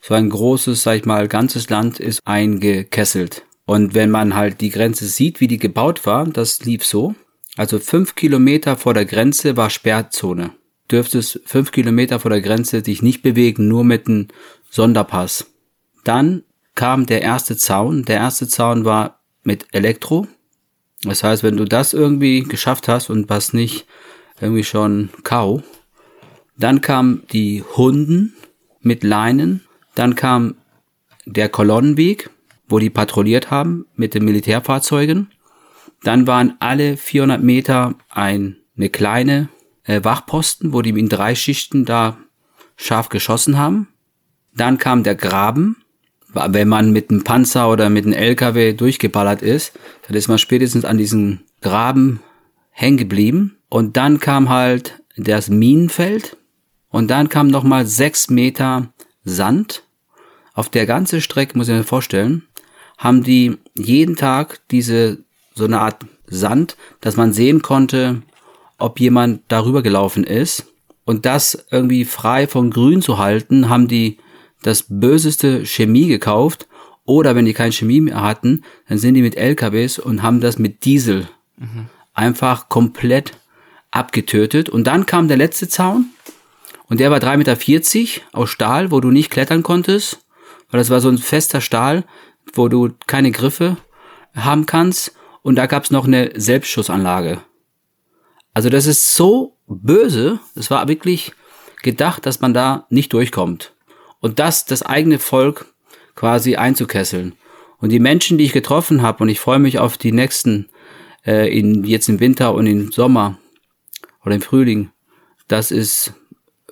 so ein großes, sag ich mal, ganzes Land ist eingekesselt. Und wenn man halt die Grenze sieht, wie die gebaut war, das lief so. Also fünf Kilometer vor der Grenze war Sperrzone dürftest fünf Kilometer vor der Grenze dich nicht bewegen, nur mit einem Sonderpass. Dann kam der erste Zaun. Der erste Zaun war mit Elektro. Das heißt, wenn du das irgendwie geschafft hast und was nicht irgendwie schon Kau, dann kam die Hunden mit Leinen. Dann kam der Kolonnenweg, wo die patrouilliert haben mit den Militärfahrzeugen. Dann waren alle 400 Meter ein, eine kleine äh, Wachposten, wo die in drei Schichten da scharf geschossen haben. Dann kam der Graben. Wenn man mit einem Panzer oder mit einem LKW durchgeballert ist, dann ist man spätestens an diesem Graben hängen geblieben. Und dann kam halt das Minenfeld. Und dann kam nochmal sechs Meter Sand. Auf der ganzen Strecke, muss ich mir vorstellen, haben die jeden Tag diese, so eine Art Sand, dass man sehen konnte, ob jemand darüber gelaufen ist. Und das irgendwie frei von Grün zu halten, haben die das böseste Chemie gekauft. Oder wenn die keine Chemie mehr hatten, dann sind die mit LKWs und haben das mit Diesel mhm. einfach komplett abgetötet. Und dann kam der letzte Zaun. Und der war 3,40 Meter aus Stahl, wo du nicht klettern konntest. Weil das war so ein fester Stahl, wo du keine Griffe haben kannst. Und da gab's noch eine Selbstschussanlage. Also das ist so böse. Es war wirklich gedacht, dass man da nicht durchkommt. Und das, das eigene Volk quasi einzukesseln. Und die Menschen, die ich getroffen habe, und ich freue mich auf die nächsten, äh, in, jetzt im Winter und im Sommer oder im Frühling, das ist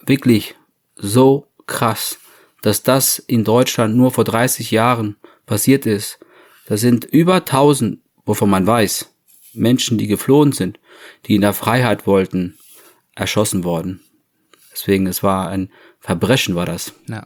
wirklich so krass, dass das in Deutschland nur vor 30 Jahren passiert ist. Das sind über 1000, wovon man weiß, Menschen, die geflohen sind, die in der Freiheit wollten, erschossen worden. Deswegen, es war ein Verbrechen, war das. Ja.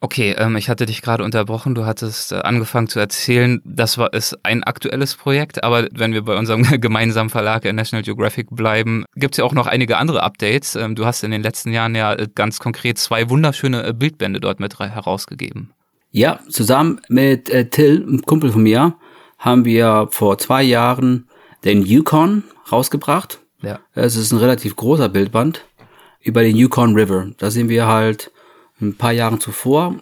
Okay, ähm, ich hatte dich gerade unterbrochen. Du hattest äh, angefangen zu erzählen, das war ist ein aktuelles Projekt, aber wenn wir bei unserem gemeinsamen Verlag in National Geographic bleiben, gibt es ja auch noch einige andere Updates. Ähm, du hast in den letzten Jahren ja äh, ganz konkret zwei wunderschöne äh, Bildbände dort mit herausgegeben. Ja, zusammen mit äh, Till, einem Kumpel von mir, haben wir vor zwei Jahren den Yukon rausgebracht. Ja. Es ist ein relativ großer Bildband über den Yukon River. Da sind wir halt ein paar Jahren zuvor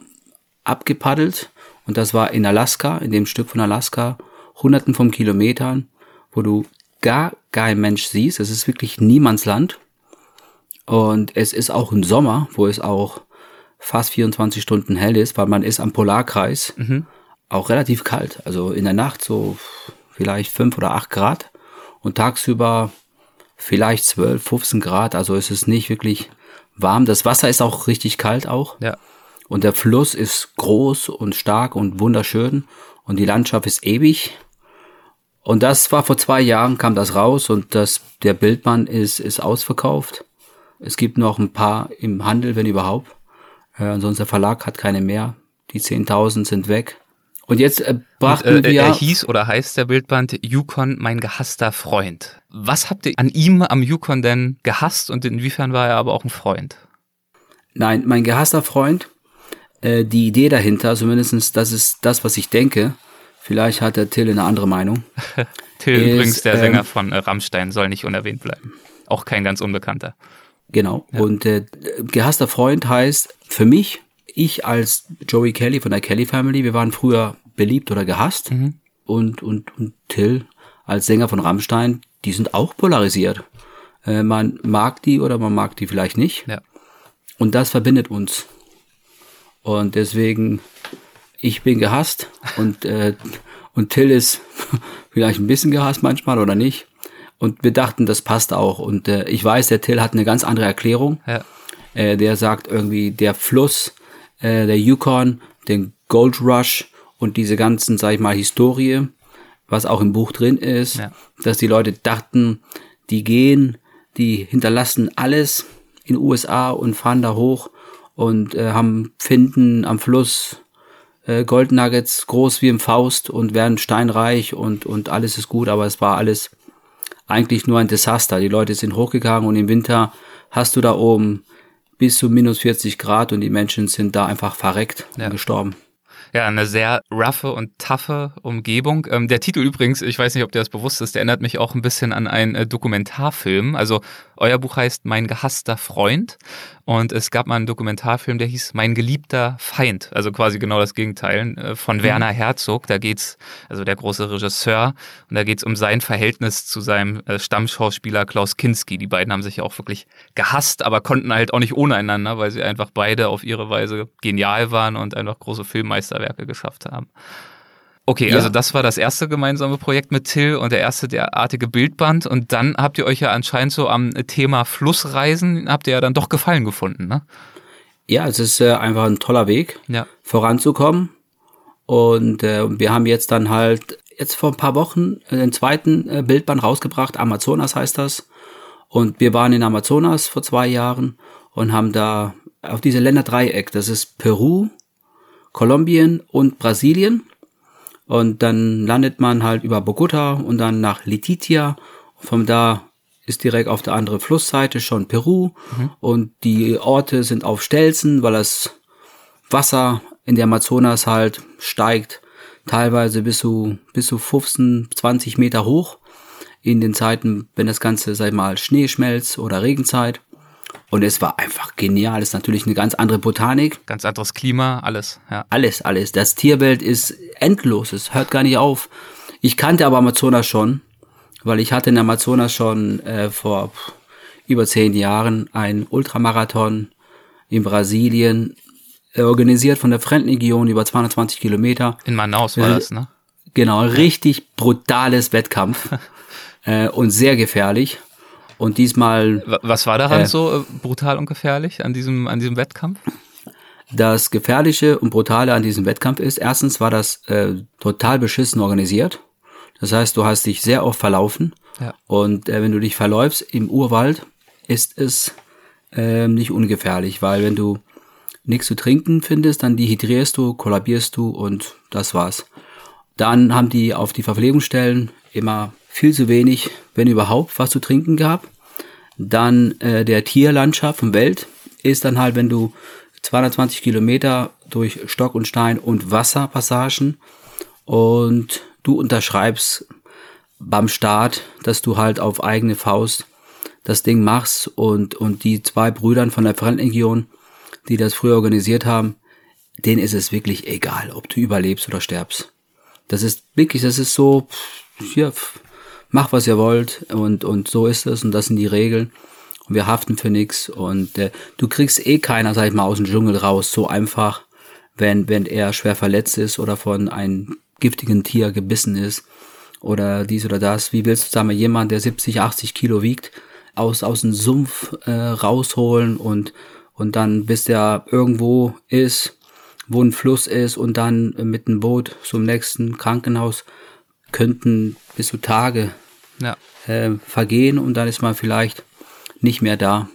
abgepaddelt und das war in Alaska, in dem Stück von Alaska, hunderten von Kilometern, wo du gar kein Mensch siehst. Es ist wirklich Niemandsland. Und es ist auch im Sommer, wo es auch fast 24 Stunden hell ist, weil man ist am Polarkreis. Mhm. Auch relativ kalt. Also in der Nacht so vielleicht fünf oder acht Grad und tagsüber vielleicht 12, 15 Grad. Also es ist nicht wirklich warm. Das Wasser ist auch richtig kalt auch. Ja. Und der Fluss ist groß und stark und wunderschön. Und die Landschaft ist ewig. Und das war vor zwei Jahren, kam das raus und das, der Bildmann ist, ist ausverkauft. Es gibt noch ein paar im Handel, wenn überhaupt. Äh, ansonsten der Verlag hat keine mehr. Die 10.000 sind weg. Und jetzt äh, brachten und, äh, wir. Er hieß oder heißt der Bildband Yukon, mein gehasster Freund. Was habt ihr an ihm, am Yukon denn gehasst und inwiefern war er aber auch ein Freund? Nein, mein gehasster Freund, äh, die Idee dahinter, zumindestens das ist das, was ich denke. Vielleicht hat der Till eine andere Meinung. Till ist, übrigens der ähm, Sänger von äh, Rammstein, soll nicht unerwähnt bleiben. Auch kein ganz unbekannter. Genau. Ja. Und äh, gehasster Freund heißt für mich ich als Joey Kelly von der Kelly Family, wir waren früher beliebt oder gehasst. Mhm. Und, und, und Till als Sänger von Rammstein, die sind auch polarisiert. Äh, man mag die oder man mag die vielleicht nicht. Ja. Und das verbindet uns. Und deswegen, ich bin gehasst und, äh, und Till ist vielleicht ein bisschen gehasst manchmal oder nicht. Und wir dachten, das passt auch. Und äh, ich weiß, der Till hat eine ganz andere Erklärung. Ja. Äh, der sagt irgendwie, der Fluss äh, der Yukon, den Gold Rush und diese ganzen, sag ich mal, Historie, was auch im Buch drin ist, ja. dass die Leute dachten, die gehen, die hinterlassen alles in den USA und fahren da hoch und äh, haben finden am Fluss äh, Gold Nuggets groß wie im Faust und werden steinreich und und alles ist gut, aber es war alles eigentlich nur ein Desaster. Die Leute sind hochgegangen und im Winter hast du da oben bis zu minus 40 Grad und die Menschen sind da einfach verreckt ja. und gestorben. Ja, eine sehr roughe und toughe Umgebung. Ähm, der Titel übrigens, ich weiß nicht, ob dir das bewusst ist, der erinnert mich auch ein bisschen an einen äh, Dokumentarfilm. Also euer Buch heißt Mein gehasster Freund und es gab mal einen Dokumentarfilm, der hieß Mein geliebter Feind. Also quasi genau das Gegenteil äh, von mhm. Werner Herzog. Da geht's, also der große Regisseur, und da geht's um sein Verhältnis zu seinem äh, Stammschauspieler Klaus Kinski. Die beiden haben sich ja auch wirklich gehasst, aber konnten halt auch nicht ohne einander, weil sie einfach beide auf ihre Weise genial waren und einfach große Filmmeisterwerke geschafft haben. Okay, ja. also das war das erste gemeinsame Projekt mit Till und der erste derartige Bildband. Und dann habt ihr euch ja anscheinend so am Thema Flussreisen, habt ihr ja dann doch Gefallen gefunden, ne? Ja, es ist äh, einfach ein toller Weg, ja. voranzukommen. Und äh, wir haben jetzt dann halt jetzt vor ein paar Wochen den zweiten äh, Bildband rausgebracht. Amazonas heißt das. Und wir waren in Amazonas vor zwei Jahren und haben da auf diese Länderdreieck, das ist Peru, Kolumbien und Brasilien und dann landet man halt über Bogota und dann nach Letitia. Von da ist direkt auf der anderen Flussseite schon Peru. Mhm. Und die Orte sind auf Stelzen, weil das Wasser in der Amazonas halt steigt. Teilweise bis zu, bis zu 15, 20 Meter hoch. In den Zeiten, wenn das Ganze, sag ich mal, Schnee schmelzt oder Regenzeit. Und es war einfach genial. Es ist natürlich eine ganz andere Botanik. Ganz anderes Klima, alles, ja. Alles, alles. Das Tierwelt ist endlos. Es hört gar nicht auf. Ich kannte aber Amazonas schon, weil ich hatte in Amazonas schon äh, vor, über zehn Jahren einen Ultramarathon in Brasilien, äh, organisiert von der Fremdenlegion über 220 Kilometer. In Manaus war das, ne? Genau, richtig brutales Wettkampf äh, und sehr gefährlich. Und diesmal. Was war daran äh, so äh, brutal und gefährlich an diesem, an diesem Wettkampf? Das Gefährliche und Brutale an diesem Wettkampf ist, erstens war das äh, total beschissen organisiert. Das heißt, du hast dich sehr oft verlaufen. Ja. Und äh, wenn du dich verläufst im Urwald, ist es äh, nicht ungefährlich, weil wenn du nichts zu trinken findest, dann dehydrierst du, kollabierst du und das war's. Dann haben die auf die Verpflegungsstellen immer viel zu wenig, wenn überhaupt, was zu trinken gab. Dann äh, der Tierlandschaft von Welt ist dann halt, wenn du 220 Kilometer durch Stock und Stein und Wasserpassagen und du unterschreibst beim Start, dass du halt auf eigene Faust das Ding machst und, und die zwei Brüdern von der Fremdenlegion, die das früher organisiert haben, denen ist es wirklich egal, ob du überlebst oder sterbst. Das ist wirklich, das ist so, hier, mach was ihr wollt und, und so ist es und das sind die Regeln. Und wir haften für nichts und äh, du kriegst eh keiner, sag ich mal, aus dem Dschungel raus, so einfach, wenn, wenn er schwer verletzt ist oder von einem giftigen Tier gebissen ist oder dies oder das. Wie willst du sagen, jemand, der 70, 80 Kilo wiegt, aus, aus dem Sumpf äh, rausholen und, und dann bis der irgendwo ist, wo ein Fluss ist und dann mit dem Boot zum nächsten Krankenhaus könnten bis zu Tage ja. äh, vergehen und dann ist man vielleicht nicht mehr da.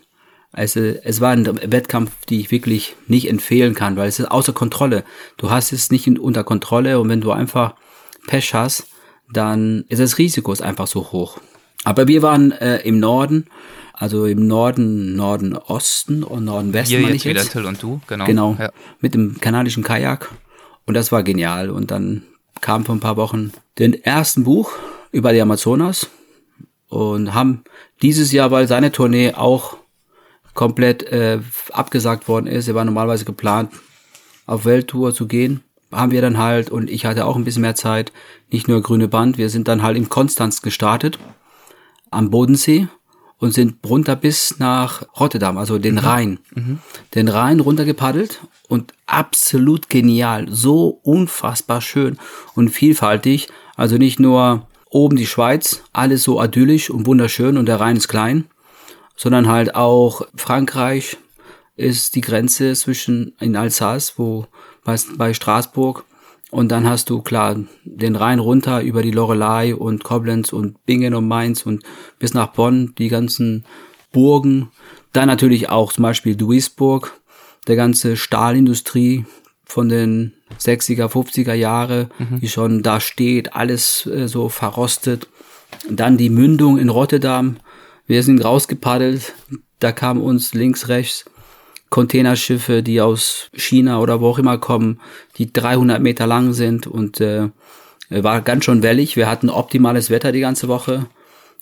Also es war ein Wettkampf, die ich wirklich nicht empfehlen kann, weil es ist außer Kontrolle. Du hast es nicht unter Kontrolle und wenn du einfach Pech hast, dann ist das Risiko einfach so hoch. Aber wir waren äh, im Norden, also im Norden, Norden Osten und Norden Westen. Hier jetzt, jetzt wieder Till und du, genau. Genau, ja. mit dem kanadischen Kajak und das war genial. Und dann kam vor ein paar Wochen den ersten Buch über die Amazonas und haben dieses Jahr, weil seine Tournee auch komplett äh, abgesagt worden ist, er war normalerweise geplant, auf Welttour zu gehen, haben wir dann halt, und ich hatte auch ein bisschen mehr Zeit, nicht nur grüne Band, wir sind dann halt in Konstanz gestartet, am Bodensee und sind runter bis nach Rotterdam, also den mhm. Rhein. Mhm. Den Rhein runtergepaddelt und absolut genial, so unfassbar schön und vielfältig. Also nicht nur oben die Schweiz, alles so idyllisch und wunderschön und der Rhein ist klein, sondern halt auch Frankreich ist die Grenze zwischen in Alsace, wo bei, bei Straßburg und dann hast du klar den Rhein runter über die Lorelei und Koblenz und Bingen und Mainz und bis nach Bonn die ganzen Burgen. Dann natürlich auch zum Beispiel Duisburg, der ganze Stahlindustrie von den 60er, 50er Jahre, mhm. die schon da steht, alles äh, so verrostet. Dann die Mündung in Rotterdam. Wir sind rausgepaddelt. Da kam uns links, rechts Containerschiffe, die aus China oder wo auch immer kommen, die 300 Meter lang sind und äh, war ganz schön wellig. Wir hatten optimales Wetter die ganze Woche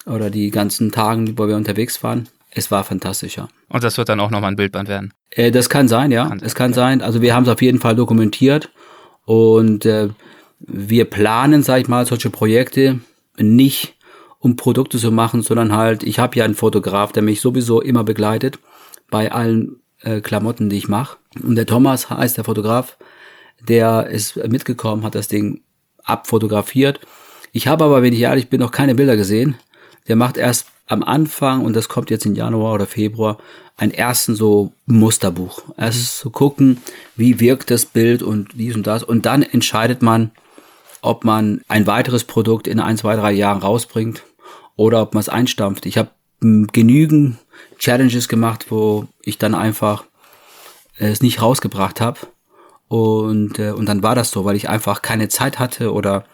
oder die ganzen Tagen, wo wir unterwegs waren. Es war fantastisch, ja. Und das wird dann auch nochmal ein Bildband werden? Äh, das kann sein, ja. Kann es kann sein. Also wir haben es auf jeden Fall dokumentiert und äh, wir planen, sag ich mal, solche Projekte nicht um Produkte zu machen, sondern halt, ich habe ja einen Fotograf, der mich sowieso immer begleitet bei allen äh, Klamotten, die ich mache. Und der Thomas heißt der Fotograf, der ist mitgekommen, hat das Ding abfotografiert. Ich habe aber, wenn ich ehrlich bin, noch keine Bilder gesehen. Der macht erst am Anfang, und das kommt jetzt in Januar oder Februar, einen ersten so Musterbuch. Erst zu gucken, wie wirkt das Bild und dies und das. Und dann entscheidet man, ob man ein weiteres Produkt in ein, zwei, drei Jahren rausbringt oder ob man es einstampft. Ich habe genügend Challenges gemacht, wo ich dann einfach es nicht rausgebracht habe. Und, äh, und dann war das so, weil ich einfach keine Zeit hatte oder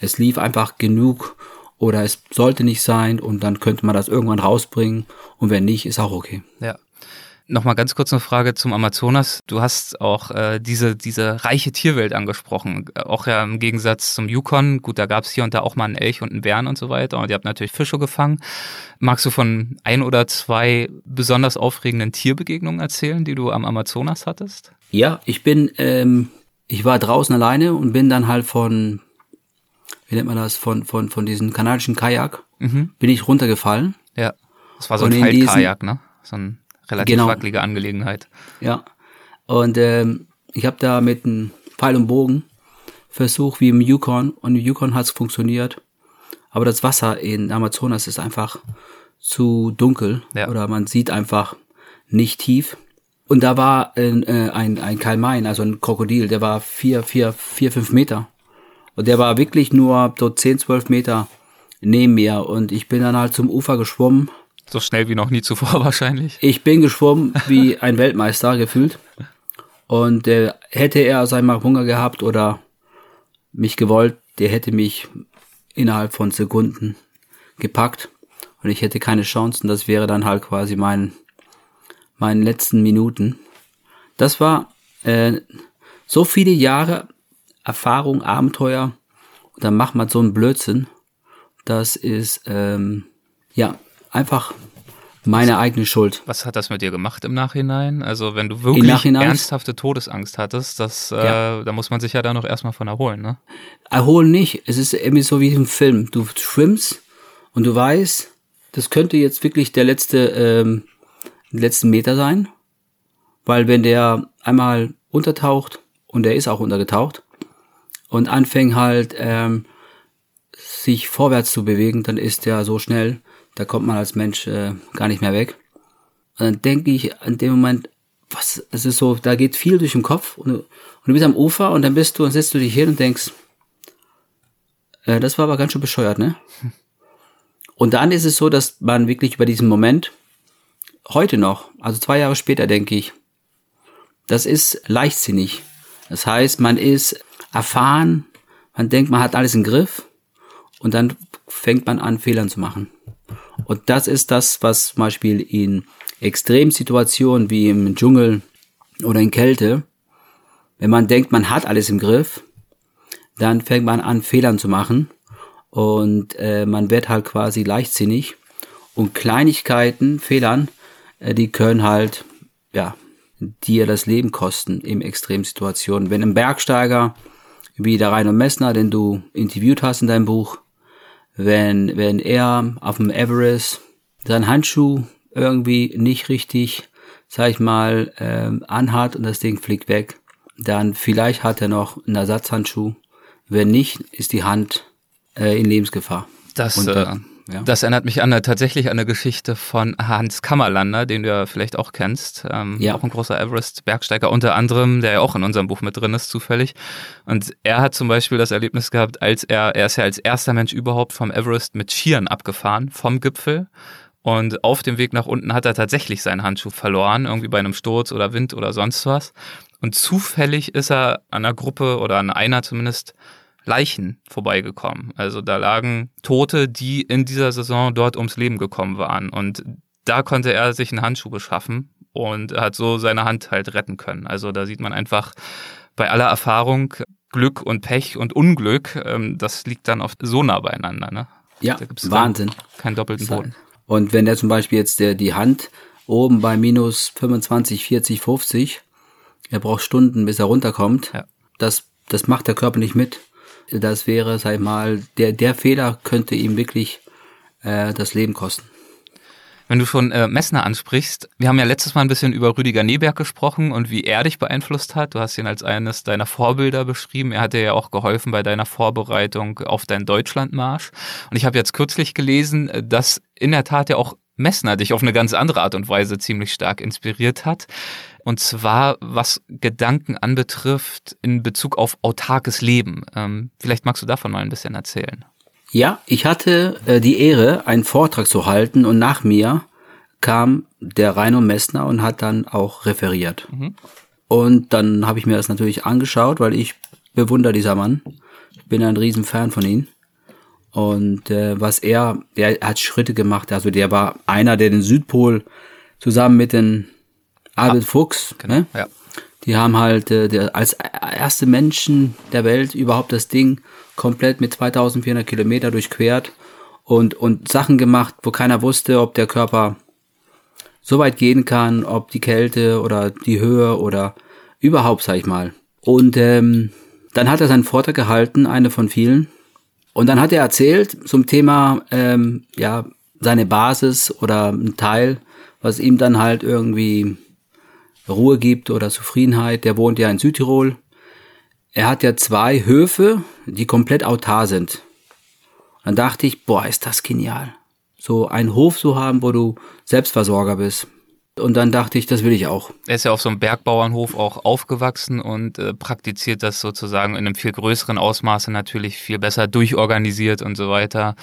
es lief einfach genug oder es sollte nicht sein und dann könnte man das irgendwann rausbringen und wenn nicht, ist auch okay. Ja. Nochmal ganz kurz eine Frage zum Amazonas. Du hast auch äh, diese, diese reiche Tierwelt angesprochen. Auch ja im Gegensatz zum Yukon. Gut, da gab es hier und da auch mal einen Elch und einen Bären und so weiter. Und ihr habt natürlich Fische gefangen. Magst du von ein oder zwei besonders aufregenden Tierbegegnungen erzählen, die du am Amazonas hattest? Ja, ich bin, ähm, ich war draußen alleine und bin dann halt von, wie nennt man das, von, von, von diesem kanadischen Kajak, mhm. bin ich runtergefallen. Ja Das war so ein Faltkajak, ne? So eine relativ genau. wackelige Angelegenheit. Ja. Und ähm, ich habe da mit einem Pfeil und Bogen versucht, wie im Yukon. Und im Yukon hat es funktioniert. Aber das Wasser in Amazonas ist einfach zu dunkel. Ja. Oder man sieht einfach nicht tief. Und da war ein, äh, ein, ein Kalmain, also ein Krokodil, der war vier, vier, vier, fünf Meter. Und der war wirklich nur so zehn, zwölf Meter neben mir. Und ich bin dann halt zum Ufer geschwommen. So schnell wie noch nie zuvor wahrscheinlich. Ich bin geschwommen wie ein Weltmeister gefühlt. Und äh, hätte er mal Hunger gehabt oder mich gewollt, der hätte mich innerhalb von Sekunden gepackt und ich hätte keine Chancen. Das wäre dann halt quasi mein meinen letzten Minuten. Das war äh, so viele Jahre Erfahrung, Abenteuer und dann macht man so einen Blödsinn. Das ist ähm, ja einfach meine eigene Schuld. Was hat das mit dir gemacht im Nachhinein? Also wenn du wirklich ernsthafte Todesangst hattest, das, äh, ja. da muss man sich ja da noch erstmal von erholen, ne? Erholen nicht. Es ist irgendwie so wie im Film. Du schwimmst und du weißt, das könnte jetzt wirklich der letzte ähm, letzten Meter sein, weil wenn der einmal untertaucht und der ist auch untergetaucht und anfängt halt ähm, sich vorwärts zu bewegen, dann ist der so schnell, da kommt man als Mensch äh, gar nicht mehr weg. Und dann denke ich an dem Moment, was, es ist so, da geht viel durch den Kopf und, und du bist am Ufer und dann bist du und setzt du dich hin und denkst, äh, das war aber ganz schön bescheuert, ne? Und dann ist es so, dass man wirklich über diesen Moment heute noch, also zwei Jahre später, denke ich, das ist leichtsinnig. Das heißt, man ist erfahren, man denkt, man hat alles im Griff und dann fängt man an, Fehlern zu machen. Und das ist das, was zum Beispiel in Extremsituationen wie im Dschungel oder in Kälte, wenn man denkt, man hat alles im Griff, dann fängt man an, Fehlern zu machen und äh, man wird halt quasi leichtsinnig und Kleinigkeiten, Fehlern, äh, die können halt, ja, dir das Leben kosten in Extremsituationen. Wenn ein Bergsteiger wie der Rainer Messner, den du interviewt hast in deinem Buch, wenn, wenn er auf dem Everest seinen Handschuh irgendwie nicht richtig, sag ich mal, ähm, anhat und das Ding fliegt weg, dann vielleicht hat er noch einen Ersatzhandschuh. Wenn nicht, ist die Hand äh, in Lebensgefahr. Das, äh, ja. Das erinnert mich an eine, tatsächlich an eine Geschichte von Hans Kammerlander, den du ja vielleicht auch kennst. Ähm, ja. Auch ein großer Everest-Bergsteiger unter anderem, der ja auch in unserem Buch mit drin ist, zufällig. Und er hat zum Beispiel das Erlebnis gehabt, als er, er ist ja als erster Mensch überhaupt vom Everest mit Skiern abgefahren, vom Gipfel. Und auf dem Weg nach unten hat er tatsächlich seinen Handschuh verloren, irgendwie bei einem Sturz oder Wind oder sonst was. Und zufällig ist er an einer Gruppe oder an einer zumindest Leichen vorbeigekommen. Also da lagen Tote, die in dieser Saison dort ums Leben gekommen waren. Und da konnte er sich einen Handschuh beschaffen und hat so seine Hand halt retten können. Also da sieht man einfach bei aller Erfahrung Glück und Pech und Unglück, ähm, das liegt dann oft so nah beieinander. Ne? Ja, Wahnsinn. Keinen doppelten Boden. Und wenn der zum Beispiel jetzt der, die Hand oben bei minus 25, 40, 50, er braucht Stunden, bis er runterkommt, ja. das, das macht der Körper nicht mit das wäre, sag ich mal, der, der Fehler könnte ihm wirklich äh, das Leben kosten. Wenn du schon äh, Messner ansprichst, wir haben ja letztes Mal ein bisschen über Rüdiger Neberg gesprochen und wie er dich beeinflusst hat. Du hast ihn als eines deiner Vorbilder beschrieben. Er hat dir ja auch geholfen bei deiner Vorbereitung auf deinen Deutschlandmarsch. Und ich habe jetzt kürzlich gelesen, dass in der Tat ja auch Messner dich auf eine ganz andere Art und Weise ziemlich stark inspiriert hat. Und zwar, was Gedanken anbetrifft in Bezug auf autarkes Leben. Ähm, vielleicht magst du davon mal ein bisschen erzählen. Ja, ich hatte äh, die Ehre, einen Vortrag zu halten und nach mir kam der Reino Messner und hat dann auch referiert. Mhm. Und dann habe ich mir das natürlich angeschaut, weil ich bewundere dieser Mann. Ich bin ein Riesenfan von ihm. Und äh, was er, der hat Schritte gemacht. Also der war einer, der den Südpol zusammen mit den Ah, Fuchs, genau, ne? ja. die haben halt äh, der, als erste Menschen der Welt überhaupt das Ding komplett mit 2400 Kilometer durchquert und, und Sachen gemacht, wo keiner wusste, ob der Körper so weit gehen kann, ob die Kälte oder die Höhe oder überhaupt, sag ich mal. Und ähm, dann hat er seinen Vortrag gehalten, eine von vielen. Und dann hat er erzählt zum Thema, ähm, ja, seine Basis oder ein Teil, was ihm dann halt irgendwie Ruhe gibt oder Zufriedenheit. Der wohnt ja in Südtirol. Er hat ja zwei Höfe, die komplett autar sind. Dann dachte ich, boah, ist das genial. So einen Hof zu haben, wo du Selbstversorger bist. Und dann dachte ich, das will ich auch. Er ist ja auf so einem Bergbauernhof auch aufgewachsen und äh, praktiziert das sozusagen in einem viel größeren Ausmaße natürlich viel besser durchorganisiert und so weiter.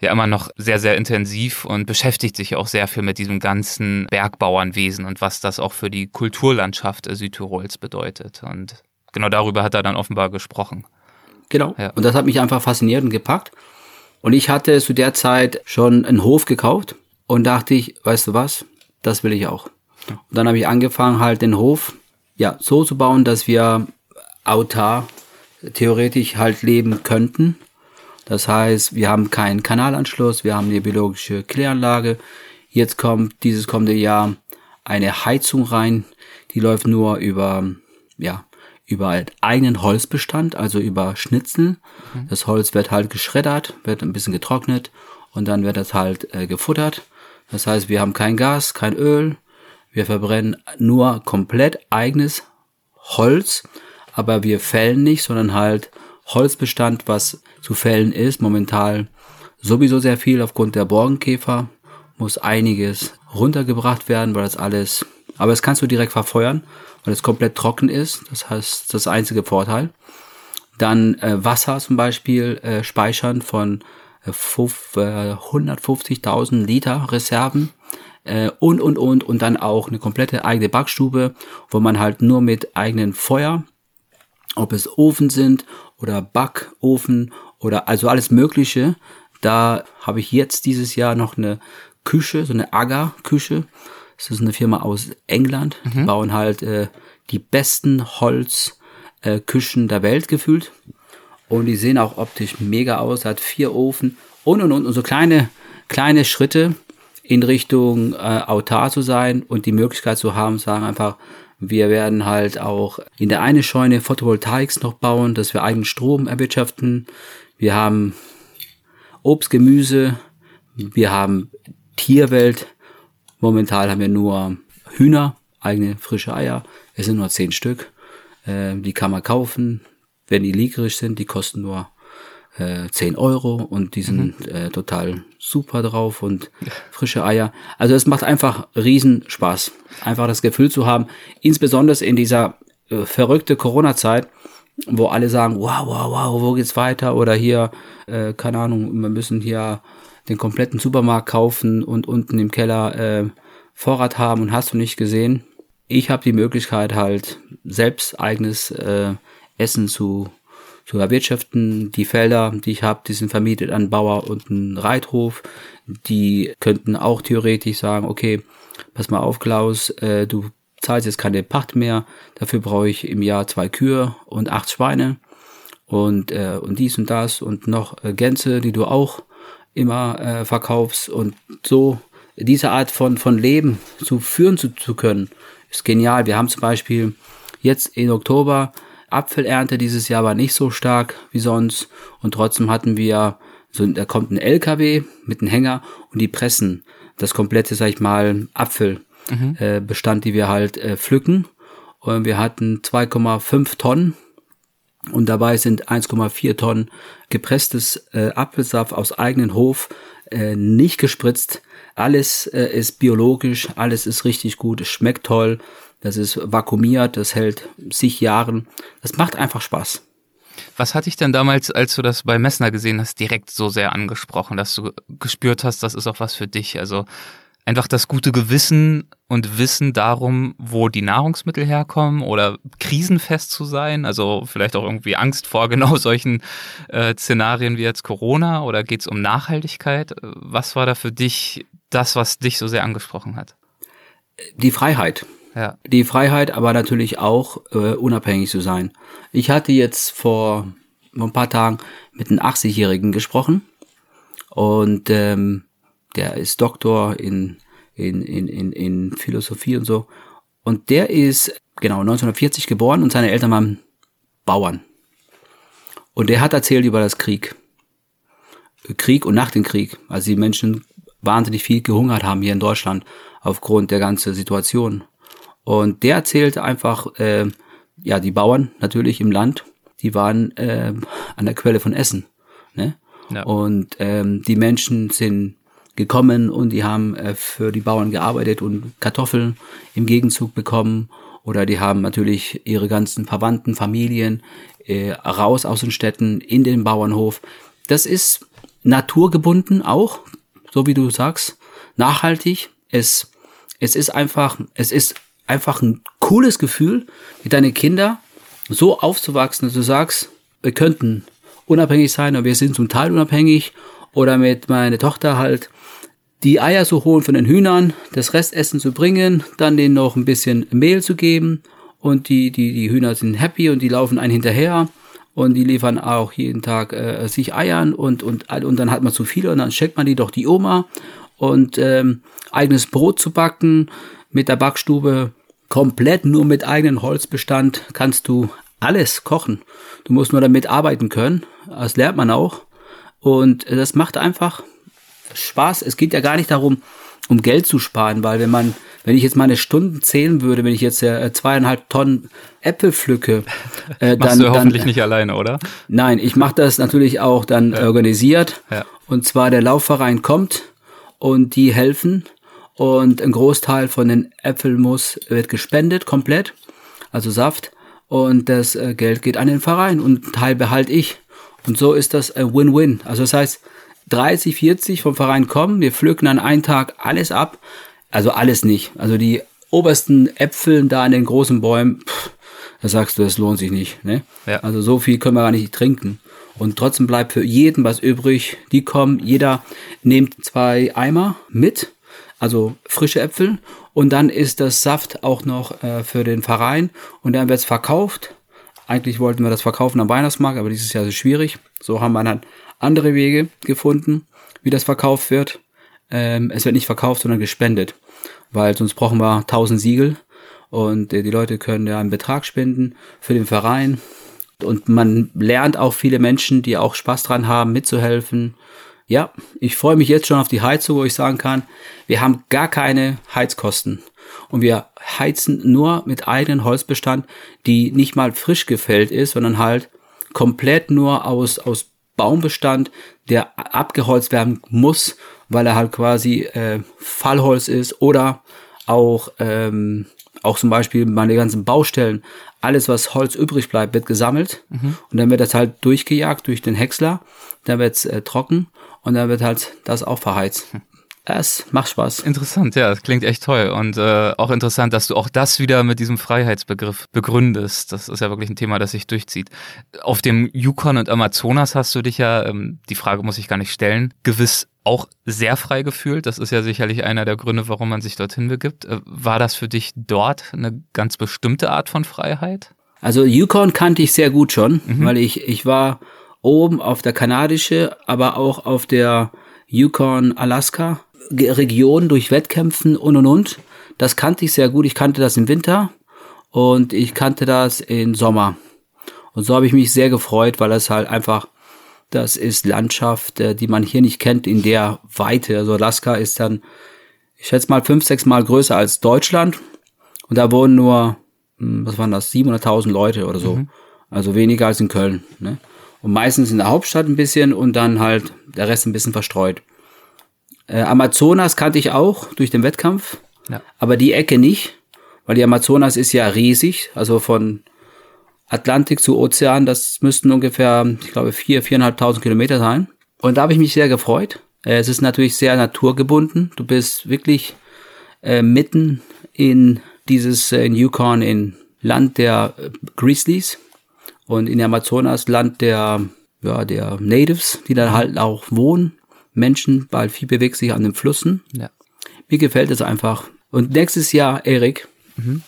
Ja, immer noch sehr, sehr intensiv und beschäftigt sich auch sehr viel mit diesem ganzen Bergbauernwesen und was das auch für die Kulturlandschaft Südtirols bedeutet. Und genau darüber hat er dann offenbar gesprochen. Genau. Ja. Und das hat mich einfach fasziniert und gepackt. Und ich hatte zu der Zeit schon einen Hof gekauft und dachte ich, weißt du was, das will ich auch. Und dann habe ich angefangen, halt den Hof ja so zu bauen, dass wir autar theoretisch halt leben könnten. Das heißt, wir haben keinen Kanalanschluss, wir haben die biologische Kläranlage. Jetzt kommt dieses kommende Jahr eine Heizung rein, die läuft nur über, ja, über halt eigenen Holzbestand, also über Schnitzel. Mhm. Das Holz wird halt geschreddert, wird ein bisschen getrocknet und dann wird das halt äh, gefuttert. Das heißt, wir haben kein Gas, kein Öl. Wir verbrennen nur komplett eigenes Holz, aber wir fällen nicht, sondern halt Holzbestand, was zu fällen ist. Momentan sowieso sehr viel aufgrund der Borkenkäfer. Muss einiges runtergebracht werden, weil das alles, aber das kannst du direkt verfeuern, weil es komplett trocken ist. Das heißt, das einzige Vorteil. Dann äh, Wasser zum Beispiel äh, speichern von 150.000 äh, Liter Reserven äh, und, und, und, und dann auch eine komplette eigene Backstube, wo man halt nur mit eigenen Feuer, ob es Ofen sind oder Backofen oder also alles Mögliche, da habe ich jetzt dieses Jahr noch eine Küche, so eine Aga-Küche. Das ist eine Firma aus England, mhm. die bauen halt äh, die besten Holzküchen äh, der Welt gefühlt. Und die sehen auch optisch mega aus, hat vier Ofen und und und, und so kleine, kleine Schritte in Richtung äh, autar zu sein und die Möglichkeit zu haben, sagen einfach, wir werden halt auch in der eine Scheune Photovoltaiks noch bauen, dass wir eigenen Strom erwirtschaften. Wir haben Obst, Gemüse, wir haben Tierwelt. Momentan haben wir nur Hühner, eigene frische Eier. Es sind nur zehn Stück. Äh, die kann man kaufen wenn die liegerisch sind, die kosten nur äh, 10 Euro und die sind mhm. äh, total super drauf und frische Eier. Also es macht einfach riesen Spaß, einfach das Gefühl zu haben, insbesondere in dieser äh, verrückte Corona-Zeit, wo alle sagen, wow, wow, wow, wo geht's weiter? Oder hier, äh, keine Ahnung, wir müssen hier den kompletten Supermarkt kaufen und unten im Keller äh, Vorrat haben und hast du nicht gesehen. Ich habe die Möglichkeit halt selbst eigenes äh, Essen zu, zu erwirtschaften. Die Felder, die ich habe, die sind vermietet an Bauer und einen Reithof. Die könnten auch theoretisch sagen, okay, pass mal auf, Klaus, äh, du zahlst jetzt keine Pacht mehr, dafür brauche ich im Jahr zwei Kühe und acht Schweine und, äh, und dies und das und noch äh, Gänse, die du auch immer äh, verkaufst und so diese Art von, von Leben zu führen zu, zu können, ist genial. Wir haben zum Beispiel jetzt in Oktober Apfelernte dieses Jahr war nicht so stark wie sonst und trotzdem hatten wir so, da kommt ein LKW mit einem Hänger und die pressen das komplette, sag ich mal, Apfelbestand, mhm. äh, die wir halt äh, pflücken. Und wir hatten 2,5 Tonnen und dabei sind 1,4 Tonnen gepresstes äh, Apfelsaft aus eigenen Hof, äh, nicht gespritzt. Alles äh, ist biologisch, alles ist richtig gut, es schmeckt toll. Das ist vakuumiert, das hält sich Jahren. Das macht einfach Spaß. Was hat dich denn damals, als du das bei Messner gesehen hast, direkt so sehr angesprochen, dass du gespürt hast, das ist auch was für dich? Also einfach das gute Gewissen und Wissen darum, wo die Nahrungsmittel herkommen oder krisenfest zu sein, also vielleicht auch irgendwie Angst vor genau solchen äh, Szenarien wie jetzt Corona oder geht es um Nachhaltigkeit? Was war da für dich das, was dich so sehr angesprochen hat? Die Freiheit. Ja. Die Freiheit, aber natürlich auch äh, unabhängig zu sein. Ich hatte jetzt vor ein paar Tagen mit einem 80-Jährigen gesprochen und ähm, der ist Doktor in, in, in, in, in Philosophie und so. Und der ist genau 1940 geboren und seine Eltern waren Bauern. Und der hat erzählt über das Krieg. Krieg und nach dem Krieg. Also die Menschen wahnsinnig viel gehungert haben hier in Deutschland aufgrund der ganzen Situation. Und der erzählte einfach, äh, ja, die Bauern natürlich im Land, die waren äh, an der Quelle von Essen. Ne? Ja. Und ähm, die Menschen sind gekommen und die haben äh, für die Bauern gearbeitet und Kartoffeln im Gegenzug bekommen. Oder die haben natürlich ihre ganzen Verwandten, Familien äh, raus aus den Städten in den Bauernhof. Das ist naturgebunden auch, so wie du sagst, nachhaltig. Es, es ist einfach, es ist einfach ein cooles Gefühl, mit deinen Kindern so aufzuwachsen, dass du sagst, wir könnten unabhängig sein und wir sind zum Teil unabhängig oder mit meiner Tochter halt die Eier zu holen von den Hühnern, das Restessen zu bringen, dann denen noch ein bisschen Mehl zu geben und die, die, die Hühner sind happy und die laufen einen hinterher und die liefern auch jeden Tag äh, sich Eiern und, und, und dann hat man zu viele und dann schickt man die doch die Oma und ähm, eigenes Brot zu backen mit der Backstube komplett nur mit eigenem Holzbestand kannst du alles kochen. Du musst nur damit arbeiten können. Das lernt man auch. Und das macht einfach Spaß. Es geht ja gar nicht darum, um Geld zu sparen, weil wenn man, wenn ich jetzt meine Stunden zählen würde, wenn ich jetzt äh, zweieinhalb Tonnen Äpfel pflücke, äh, Machst dann, du hoffentlich dann, nicht alleine, oder? Nein, ich mache das natürlich auch dann ja. organisiert. Ja. Und zwar der Laufverein kommt und die helfen und ein Großteil von den Äpfelmus wird gespendet komplett, also Saft und das äh, Geld geht an den Verein und Teil behalte ich. Und so ist das ein Win-Win. Also das heißt, 30, 40 vom Verein kommen, wir pflücken an einem Tag alles ab. Also alles nicht. Also die obersten Äpfel da an den großen Bäumen, pff, da sagst du, das lohnt sich nicht. Ne? Ja. Also so viel können wir gar nicht trinken. Und trotzdem bleibt für jeden was übrig. Die kommen, jeder nimmt zwei Eimer mit, also frische Äpfel. Und dann ist das Saft auch noch äh, für den Verein. Und dann wird es verkauft. Eigentlich wollten wir das verkaufen am Weihnachtsmarkt, aber dieses Jahr ist es schwierig. So haben wir dann andere Wege gefunden, wie das verkauft wird. Ähm, es wird nicht verkauft, sondern gespendet, weil sonst brauchen wir 1000 Siegel und äh, die Leute können ja einen Betrag spenden für den Verein. Und man lernt auch viele Menschen, die auch Spaß dran haben, mitzuhelfen. Ja, ich freue mich jetzt schon auf die Heizung, wo ich sagen kann, wir haben gar keine Heizkosten. Und wir heizen nur mit eigenen Holzbestand, die nicht mal frisch gefällt ist, sondern halt komplett nur aus, aus Baumbestand, der abgeholzt werden muss, weil er halt quasi äh, Fallholz ist oder auch, ähm, auch zum Beispiel meine ganzen Baustellen, alles was Holz übrig bleibt, wird gesammelt mhm. und dann wird das halt durchgejagt durch den Häcksler, dann wird's äh, trocken und dann wird halt das auch verheizt. Hm. Es macht Spaß. Interessant, ja, das klingt echt toll. Und äh, auch interessant, dass du auch das wieder mit diesem Freiheitsbegriff begründest. Das ist ja wirklich ein Thema, das sich durchzieht. Auf dem Yukon und Amazonas hast du dich ja, ähm, die Frage muss ich gar nicht stellen, gewiss auch sehr frei gefühlt. Das ist ja sicherlich einer der Gründe, warum man sich dorthin begibt. Äh, war das für dich dort eine ganz bestimmte Art von Freiheit? Also Yukon kannte ich sehr gut schon, mhm. weil ich, ich war oben auf der kanadische, aber auch auf der Yukon, Alaska Region durch Wettkämpfen und und und. Das kannte ich sehr gut. Ich kannte das im Winter und ich kannte das im Sommer. Und so habe ich mich sehr gefreut, weil das halt einfach, das ist Landschaft, äh, die man hier nicht kennt in der Weite. Also Alaska ist dann, ich schätze mal, fünf, sechs Mal größer als Deutschland. Und da wohnen nur, hm, was waren das, 700.000 Leute oder so. Mhm. Also weniger als in Köln. Ne? Und meistens in der Hauptstadt ein bisschen und dann halt der Rest ein bisschen verstreut. Äh, Amazonas kannte ich auch durch den Wettkampf, ja. aber die Ecke nicht, weil die Amazonas ist ja riesig, also von Atlantik zu Ozean, das müssten ungefähr, ich glaube, vier, viereinhalbtausend Kilometer sein. Und da habe ich mich sehr gefreut. Äh, es ist natürlich sehr naturgebunden. Du bist wirklich äh, mitten in dieses, äh, in Yukon, in Land der äh, Grizzlies und in Amazonas Land der, ja, der Natives, die da halt auch wohnen. Menschen, weil viel bewegt sich an den Flüssen. Ja. Mir gefällt es einfach. Und nächstes Jahr, Erik, mhm.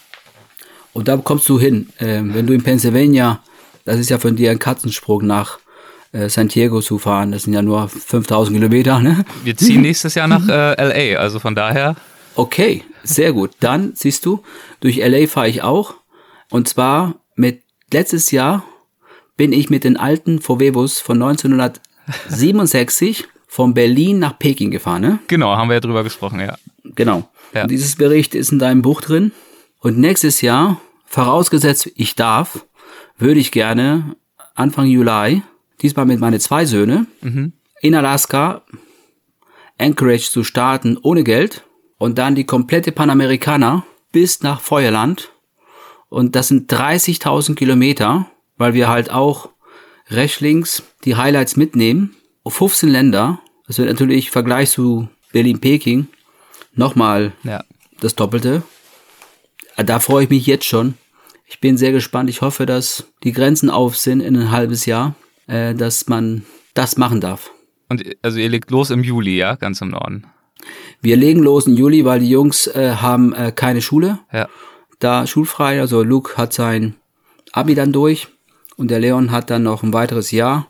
und da kommst du hin, äh, wenn du in Pennsylvania, das ist ja von dir ein Katzensprung nach äh, Santiago zu fahren, das sind ja nur 5000 Kilometer. Ne? Wir ziehen nächstes Jahr nach äh, LA, also von daher. Okay, sehr gut. Dann siehst du, durch LA fahre ich auch. Und zwar mit letztes Jahr bin ich mit den alten VW-Bus von 1967 von Berlin nach Peking gefahren, ne? Genau, haben wir ja drüber gesprochen, ja. Genau. Ja. Und dieses Bericht ist in deinem Buch drin. Und nächstes Jahr, vorausgesetzt ich darf, würde ich gerne Anfang Juli, diesmal mit meinen zwei Söhne, mhm. in Alaska, Anchorage zu starten ohne Geld und dann die komplette Panamerikaner bis nach Feuerland. Und das sind 30.000 Kilometer, weil wir halt auch rechts links die Highlights mitnehmen. 15 Länder. Das wird natürlich im Vergleich zu Berlin-Peking nochmal ja. das Doppelte. Da freue ich mich jetzt schon. Ich bin sehr gespannt. Ich hoffe, dass die Grenzen auf sind in ein halbes Jahr, äh, dass man das machen darf. Und also ihr legt los im Juli, ja, ganz im Norden. Wir legen los im Juli, weil die Jungs äh, haben äh, keine Schule. Ja. Da schulfrei, also Luke hat sein Abi dann durch und der Leon hat dann noch ein weiteres Jahr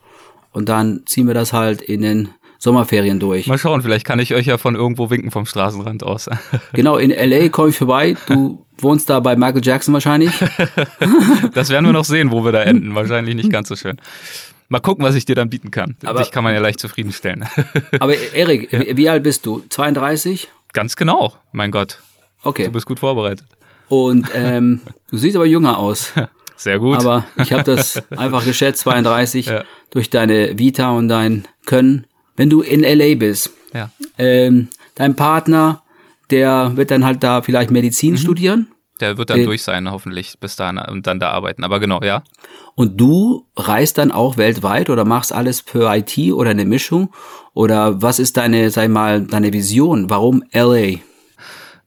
und dann ziehen wir das halt in den Sommerferien durch. Mal schauen, vielleicht kann ich euch ja von irgendwo winken vom Straßenrand aus. genau, in LA komme ich vorbei. Du wohnst da bei Michael Jackson wahrscheinlich. das werden wir noch sehen, wo wir da enden. Wahrscheinlich nicht ganz so schön. Mal gucken, was ich dir dann bieten kann. Aber, Dich kann man ja leicht zufriedenstellen. aber Erik, wie alt bist du? 32? Ganz genau, mein Gott. Okay. Du bist gut vorbereitet. Und ähm, du siehst aber jünger aus. Sehr gut. Aber ich habe das einfach geschätzt, 32, ja. durch deine Vita und dein Können. Wenn du in LA bist, ja. ähm, dein Partner, der wird dann halt da vielleicht Medizin mhm. studieren. Der wird dann äh, durch sein, hoffentlich, bis dahin und dann da arbeiten. Aber genau, ja. Und du reist dann auch weltweit oder machst alles für IT oder eine Mischung? Oder was ist deine, sag mal, deine Vision? Warum LA?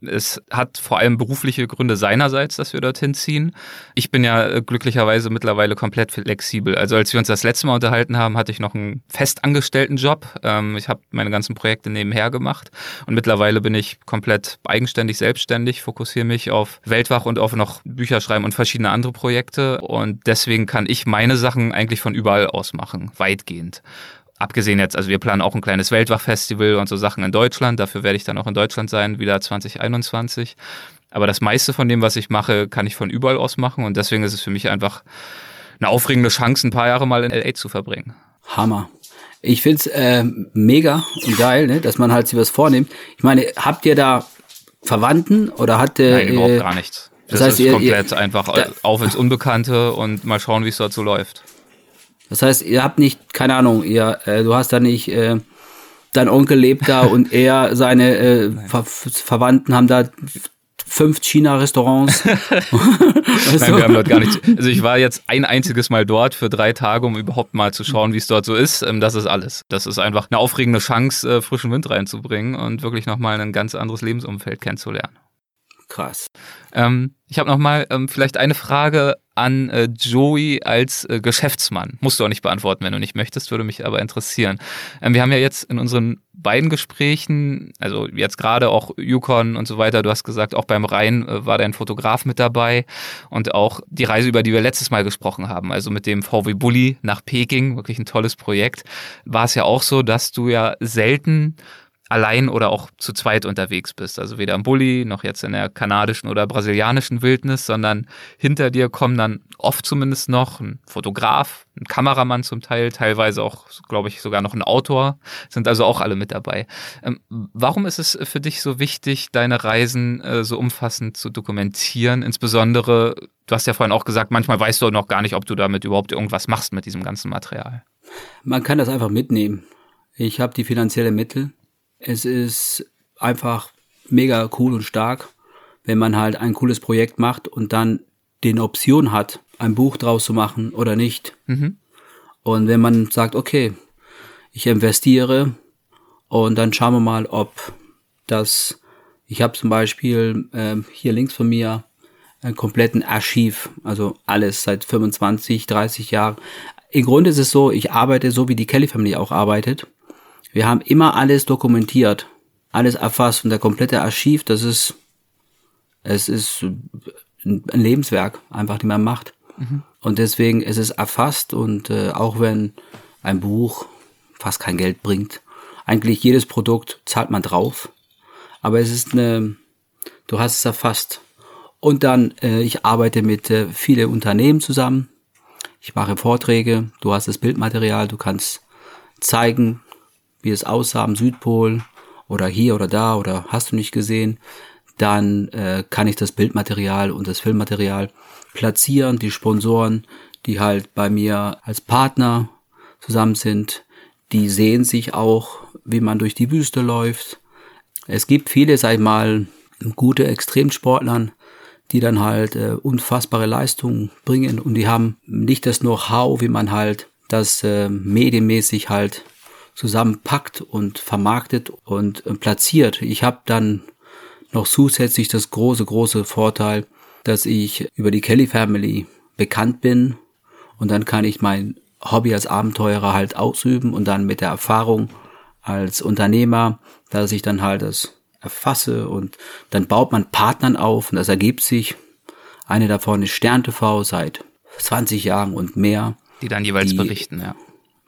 Es hat vor allem berufliche Gründe seinerseits, dass wir dorthin ziehen. Ich bin ja äh, glücklicherweise mittlerweile komplett flexibel. Also als wir uns das letzte Mal unterhalten haben, hatte ich noch einen festangestellten Job. Ähm, ich habe meine ganzen Projekte nebenher gemacht und mittlerweile bin ich komplett eigenständig, selbstständig, fokussiere mich auf Weltwach und auf noch Bücher schreiben und verschiedene andere Projekte und deswegen kann ich meine Sachen eigentlich von überall aus machen, weitgehend. Abgesehen jetzt, also wir planen auch ein kleines Weltwachfestival und so Sachen in Deutschland. Dafür werde ich dann auch in Deutschland sein, wieder 2021. Aber das meiste von dem, was ich mache, kann ich von überall aus machen. Und deswegen ist es für mich einfach eine aufregende Chance, ein paar Jahre mal in LA zu verbringen. Hammer. Ich find's äh, mega und geil, ne, dass man halt sich was vornimmt. Ich meine, habt ihr da Verwandten oder hat der. Nein, überhaupt äh, gar nichts. Das, das heißt, ist ihr, komplett ihr, einfach auf ins Unbekannte und mal schauen, wie es dort so läuft. Das heißt, ihr habt nicht, keine Ahnung, ihr, äh, du hast da nicht, äh, dein Onkel lebt da und er, seine äh, Ver Verwandten haben da fünf China-Restaurants. Nein, wir haben dort gar nicht. Also ich war jetzt ein einziges Mal dort für drei Tage, um überhaupt mal zu schauen, wie es dort so ist. Ähm, das ist alles. Das ist einfach eine aufregende Chance, äh, frischen Wind reinzubringen und wirklich nochmal ein ganz anderes Lebensumfeld kennenzulernen. Krass. Ähm, ich habe nochmal ähm, vielleicht eine Frage an äh, Joey als äh, Geschäftsmann. Musst du auch nicht beantworten, wenn du nicht möchtest, würde mich aber interessieren. Ähm, wir haben ja jetzt in unseren beiden Gesprächen, also jetzt gerade auch Yukon und so weiter, du hast gesagt, auch beim Rhein äh, war dein Fotograf mit dabei und auch die Reise, über die wir letztes Mal gesprochen haben, also mit dem VW Bulli nach Peking, wirklich ein tolles Projekt, war es ja auch so, dass du ja selten allein oder auch zu zweit unterwegs bist. Also weder im Bulli noch jetzt in der kanadischen oder brasilianischen Wildnis, sondern hinter dir kommen dann oft zumindest noch ein Fotograf, ein Kameramann zum Teil, teilweise auch, glaube ich, sogar noch ein Autor, sind also auch alle mit dabei. Ähm, warum ist es für dich so wichtig, deine Reisen äh, so umfassend zu dokumentieren? Insbesondere, du hast ja vorhin auch gesagt, manchmal weißt du noch gar nicht, ob du damit überhaupt irgendwas machst mit diesem ganzen Material. Man kann das einfach mitnehmen. Ich habe die finanziellen Mittel es ist einfach mega cool und stark, wenn man halt ein cooles Projekt macht und dann den Option hat, ein Buch draus zu machen oder nicht. Mhm. Und wenn man sagt, okay, ich investiere und dann schauen wir mal, ob das, ich habe zum Beispiel äh, hier links von mir einen kompletten Archiv, also alles seit 25, 30 Jahren. Im Grunde ist es so, ich arbeite so, wie die Kelly Family auch arbeitet. Wir haben immer alles dokumentiert, alles erfasst und der komplette Archiv, das ist, es ist ein Lebenswerk, einfach, die man macht. Mhm. Und deswegen ist es erfasst und äh, auch wenn ein Buch fast kein Geld bringt, eigentlich jedes Produkt zahlt man drauf, aber es ist eine, du hast es erfasst. Und dann, äh, ich arbeite mit äh, viele Unternehmen zusammen. Ich mache Vorträge, du hast das Bildmaterial, du kannst zeigen, wie es aussah am Südpol oder hier oder da oder hast du nicht gesehen, dann äh, kann ich das Bildmaterial und das Filmmaterial platzieren. Die Sponsoren, die halt bei mir als Partner zusammen sind, die sehen sich auch, wie man durch die Wüste läuft. Es gibt viele, sag ich mal, gute Extremsportlern, die dann halt äh, unfassbare Leistungen bringen und die haben nicht das Know-how, wie man halt das äh, medienmäßig halt zusammenpackt und vermarktet und äh, platziert. Ich habe dann noch zusätzlich das große, große Vorteil, dass ich über die Kelly Family bekannt bin und dann kann ich mein Hobby als Abenteurer halt ausüben und dann mit der Erfahrung als Unternehmer, dass ich dann halt das erfasse und dann baut man Partnern auf und das ergibt sich. Eine davon ist Stern TV seit 20 Jahren und mehr. Die dann jeweils die, berichten, ja.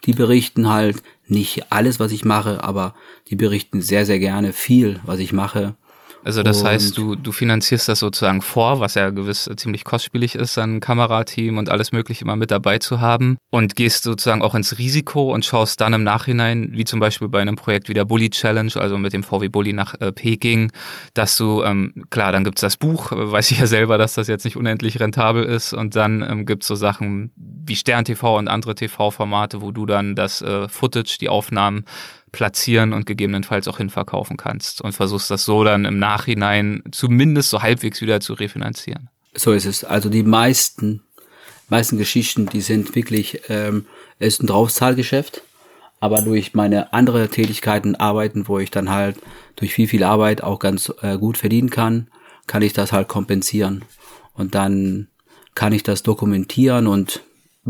Die berichten halt nicht alles, was ich mache, aber die berichten sehr, sehr gerne viel, was ich mache. Also das und heißt, du, du finanzierst das sozusagen vor, was ja gewiss ziemlich kostspielig ist, ein Kamerateam und alles mögliche immer mit dabei zu haben. Und gehst sozusagen auch ins Risiko und schaust dann im Nachhinein, wie zum Beispiel bei einem Projekt wie der Bully Challenge, also mit dem VW Bully nach äh, Peking, dass du, ähm, klar, dann gibt's das Buch, weiß ich ja selber, dass das jetzt nicht unendlich rentabel ist. Und dann ähm, gibt's so Sachen wie Stern TV und andere TV-Formate, wo du dann das äh, Footage, die Aufnahmen platzieren und gegebenenfalls auch hinverkaufen kannst und versuchst das so dann im Nachhinein zumindest so halbwegs wieder zu refinanzieren. So ist es. Also die meisten, meisten Geschichten, die sind wirklich, ähm, ist ein Draufzahlgeschäft. Aber durch meine andere Tätigkeiten, Arbeiten, wo ich dann halt durch viel, viel Arbeit auch ganz äh, gut verdienen kann, kann ich das halt kompensieren. Und dann kann ich das dokumentieren und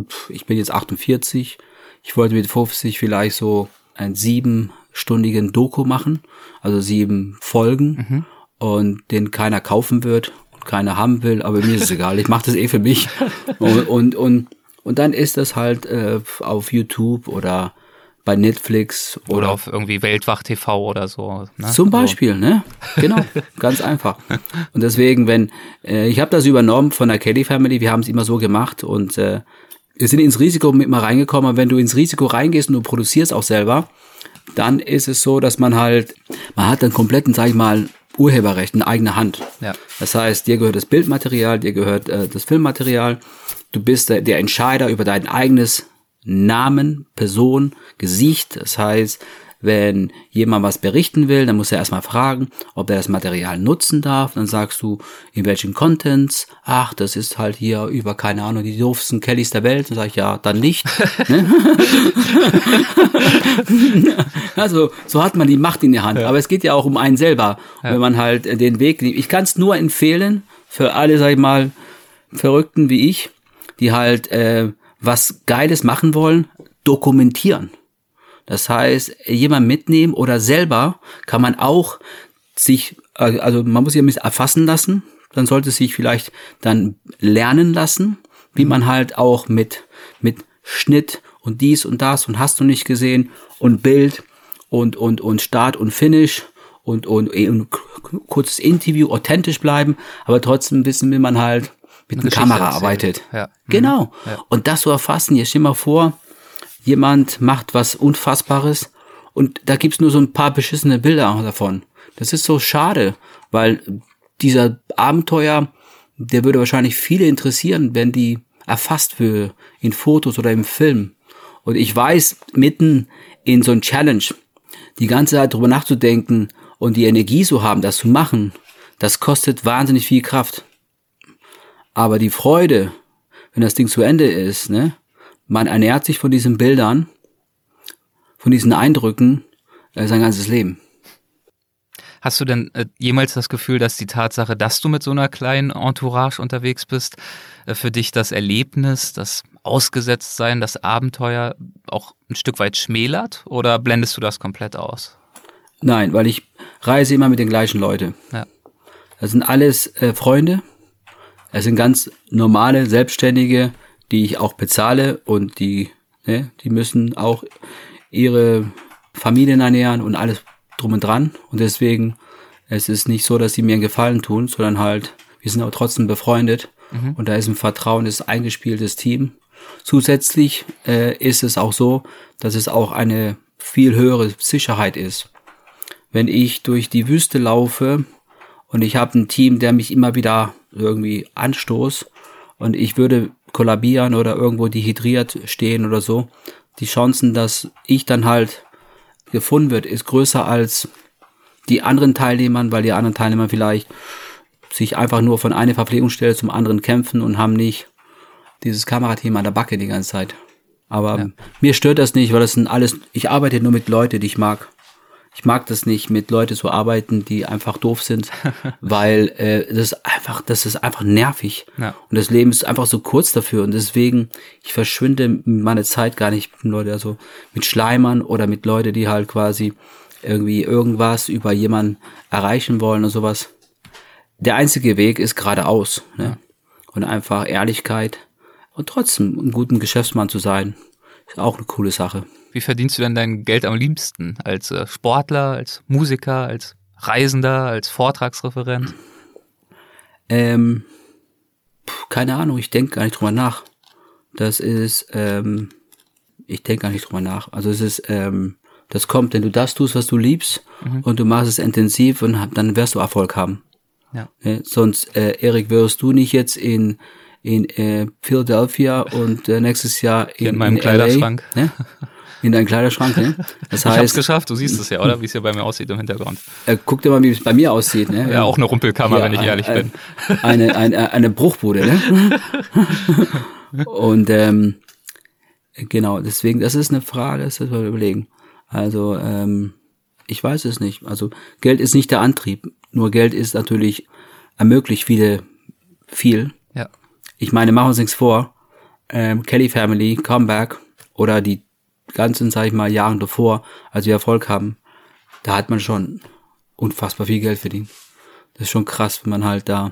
pff, ich bin jetzt 48. Ich wollte mit 50 vielleicht so ein siebenstündigen Doku machen, also sieben Folgen mhm. und den keiner kaufen wird und keiner haben will, aber mir ist es egal, ich mache das eh für mich und, und, und, und dann ist das halt äh, auf YouTube oder bei Netflix oder, oder auf irgendwie Weltwach TV oder so. Ne? Zum Beispiel, ne? Genau, ganz einfach. Und deswegen, wenn äh, ich habe das übernommen von der Kelly Family, wir haben es immer so gemacht und äh, wir sind ins Risiko mit mal reingekommen, aber wenn du ins Risiko reingehst und du produzierst auch selber, dann ist es so, dass man halt, man hat dann kompletten, sag ich mal, Urheberrecht in eigener Hand. Ja. Das heißt, dir gehört das Bildmaterial, dir gehört äh, das Filmmaterial. Du bist der, der Entscheider über dein eigenes Namen, Person, Gesicht. Das heißt, wenn jemand was berichten will, dann muss er erstmal fragen, ob er das Material nutzen darf. Dann sagst du, in welchen Contents. Ach, das ist halt hier über, keine Ahnung, die doofsten Kellys der Welt. Dann sag ich, ja, dann nicht. Ne? also, so hat man die Macht in der Hand. Ja. Aber es geht ja auch um einen selber. Ja. Wenn man halt den Weg nimmt. Ich kann es nur empfehlen für alle, sag ich mal, Verrückten wie ich, die halt äh, was Geiles machen wollen, dokumentieren. Das heißt, jemand mitnehmen oder selber kann man auch sich, also man muss sich ein bisschen erfassen lassen, dann sollte sich vielleicht dann lernen lassen, wie man halt auch mit, mit Schnitt und dies und das und hast du nicht gesehen und Bild und, und, und Start und Finish und, und, und kurzes Interview authentisch bleiben, aber trotzdem wissen, wie man halt mit einer Kamera arbeitet. Ja. Genau. Ja. Und das zu erfassen, jetzt stell mal vor, jemand macht was Unfassbares und da gibt's nur so ein paar beschissene Bilder davon. Das ist so schade, weil dieser Abenteuer, der würde wahrscheinlich viele interessieren, wenn die erfasst für in Fotos oder im Film. Und ich weiß, mitten in so ein Challenge, die ganze Zeit drüber nachzudenken und die Energie zu haben, das zu machen, das kostet wahnsinnig viel Kraft. Aber die Freude, wenn das Ding zu Ende ist, ne, man ernährt sich von diesen Bildern, von diesen Eindrücken äh, sein ganzes Leben. Hast du denn äh, jemals das Gefühl, dass die Tatsache, dass du mit so einer kleinen Entourage unterwegs bist, äh, für dich das Erlebnis, das Ausgesetztsein, das Abenteuer auch ein Stück weit schmälert oder blendest du das komplett aus? Nein, weil ich reise immer mit den gleichen Leuten. Ja. Das sind alles äh, Freunde. Es sind ganz normale, selbstständige, die ich auch bezahle und die, ne, die müssen auch ihre Familien ernähren und alles drum und dran. Und deswegen, es ist nicht so, dass sie mir einen Gefallen tun, sondern halt, wir sind aber trotzdem befreundet mhm. und da ist ein Vertrauen, ist eingespieltes Team. Zusätzlich äh, ist es auch so, dass es auch eine viel höhere Sicherheit ist. Wenn ich durch die Wüste laufe und ich habe ein Team, der mich immer wieder irgendwie anstoßt und ich würde kollabieren oder irgendwo dehydriert stehen oder so, die Chancen, dass ich dann halt gefunden wird, ist größer als die anderen Teilnehmern, weil die anderen Teilnehmer vielleicht sich einfach nur von einer Verpflegungsstelle zum anderen kämpfen und haben nicht dieses Kamerateam an der Backe die ganze Zeit. Aber ja. mir stört das nicht, weil das sind alles, ich arbeite nur mit Leuten, die ich mag. Ich mag das nicht, mit Leuten zu arbeiten, die einfach doof sind, weil äh, das ist einfach, das ist einfach nervig. Ja. Und das Leben ist einfach so kurz dafür. Und deswegen, ich verschwinde meine Zeit gar nicht mit Leuten, also mit Schleimern oder mit Leuten, die halt quasi irgendwie irgendwas über jemanden erreichen wollen und sowas. Der einzige Weg ist geradeaus. Ne? Und einfach Ehrlichkeit und trotzdem ein guter Geschäftsmann zu sein, ist auch eine coole Sache. Wie verdienst du denn dein Geld am liebsten? Als äh, Sportler, als Musiker, als Reisender, als Vortragsreferent? Ähm, keine Ahnung, ich denke gar nicht drüber nach. Das ist, ähm, ich denke gar nicht drüber nach. Also es ist, ähm, das kommt, wenn du das tust, was du liebst mhm. und du machst es intensiv und dann wirst du Erfolg haben. Ja. ja sonst, äh, Erik, wirst du nicht jetzt in in äh, Philadelphia und äh, nächstes Jahr in, in meinem in Kleiderschrank. LA, ne? In deinem Kleiderschrank, ne? Das heißt, ich hab's geschafft, du siehst es ja, oder? Wie es hier bei mir aussieht im Hintergrund. Äh, guck dir mal, wie es bei mir aussieht, ne? Ja, auch eine Rumpelkammer, ja, wenn ich ein, ehrlich bin. Eine, eine, eine Bruchbude, ne? und ähm, genau, deswegen, das ist eine Frage, das wir überlegen. Also, ähm, ich weiß es nicht. Also Geld ist nicht der Antrieb. Nur Geld ist natürlich ermöglicht viele viel. Ja. Ich meine, machen wir uns nichts vor. Ähm, Kelly Family, Comeback oder die ganzen, sag ich mal, Jahren davor, als wir Erfolg haben, da hat man schon unfassbar viel Geld verdient. Das ist schon krass, wenn man halt da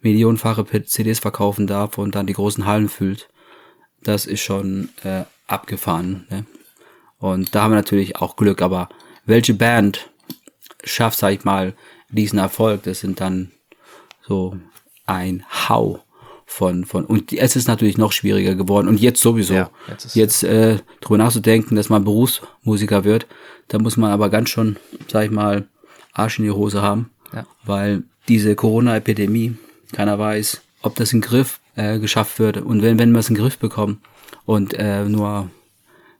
millionenfache CDs verkaufen darf und dann die großen Hallen füllt. Das ist schon äh, abgefahren. Ne? Und da haben wir natürlich auch Glück, aber welche Band schafft, sag ich mal, diesen Erfolg? Das sind dann so ein Hau von, von, und es ist natürlich noch schwieriger geworden und jetzt sowieso. Ja, jetzt jetzt äh, drüber nachzudenken, dass man Berufsmusiker wird, da muss man aber ganz schon, sag ich mal, Arsch in die Hose haben, ja. weil diese Corona-Epidemie, keiner weiß, ob das in den Griff äh, geschafft wird und wenn, wenn wir es in den Griff bekommen und äh, nur,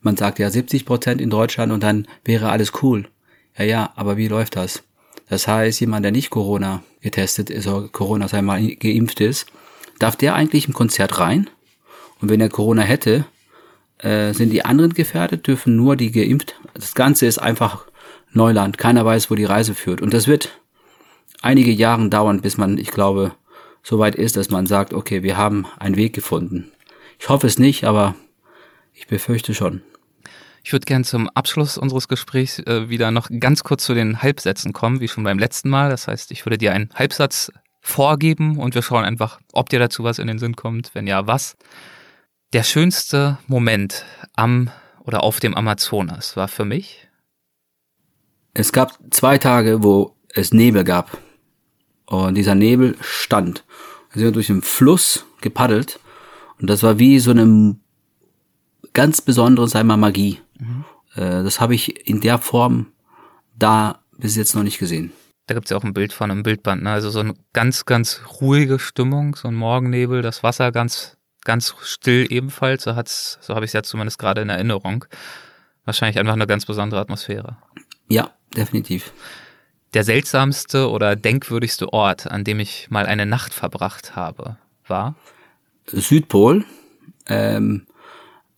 man sagt ja 70 Prozent in Deutschland und dann wäre alles cool. Ja, ja, aber wie läuft das? Das heißt, jemand, der nicht Corona getestet ist oder Corona, sei mal, geimpft ist, darf der eigentlich im Konzert rein? Und wenn er Corona hätte, äh, sind die anderen gefährdet, dürfen nur die geimpft. Das Ganze ist einfach Neuland. Keiner weiß, wo die Reise führt. Und das wird einige Jahre dauern, bis man, ich glaube, so weit ist, dass man sagt, okay, wir haben einen Weg gefunden. Ich hoffe es nicht, aber ich befürchte schon. Ich würde gern zum Abschluss unseres Gesprächs äh, wieder noch ganz kurz zu den Halbsätzen kommen, wie schon beim letzten Mal. Das heißt, ich würde dir einen Halbsatz vorgeben und wir schauen einfach, ob dir dazu was in den Sinn kommt. Wenn ja, was. Der schönste Moment am oder auf dem Amazonas war für mich. Es gab zwei Tage, wo es Nebel gab. Und dieser Nebel stand. Wir sind durch den Fluss gepaddelt. Und das war wie so eine ganz besondere, sei mal, Magie. Mhm. Äh, das habe ich in der Form da bis jetzt noch nicht gesehen. Da gibt es ja auch ein Bild von einem Bildband, ne? Also so eine ganz, ganz ruhige Stimmung, so ein Morgennebel, das Wasser ganz, ganz still ebenfalls. So hat's, so habe ich es ja zumindest gerade in Erinnerung. Wahrscheinlich einfach eine ganz besondere Atmosphäre. Ja, definitiv. Der seltsamste oder denkwürdigste Ort, an dem ich mal eine Nacht verbracht habe, war? Südpol, ähm,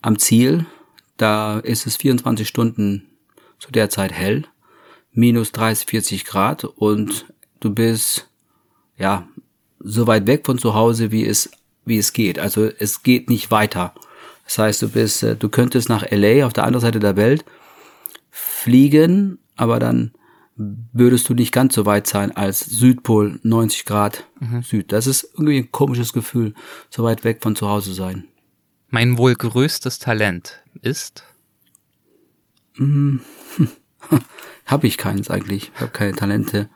am Ziel. Da ist es 24 Stunden zu der Zeit hell minus 30, 40 Grad und du bist, ja, so weit weg von zu Hause, wie es, wie es geht. Also es geht nicht weiter. Das heißt, du bist, äh, du könntest nach LA auf der anderen Seite der Welt fliegen, aber dann würdest du nicht ganz so weit sein als Südpol 90 Grad mhm. Süd. Das ist irgendwie ein komisches Gefühl, so weit weg von zu Hause sein. Mein wohl größtes Talent ist? Habe ich keins eigentlich. Ich habe keine Talente.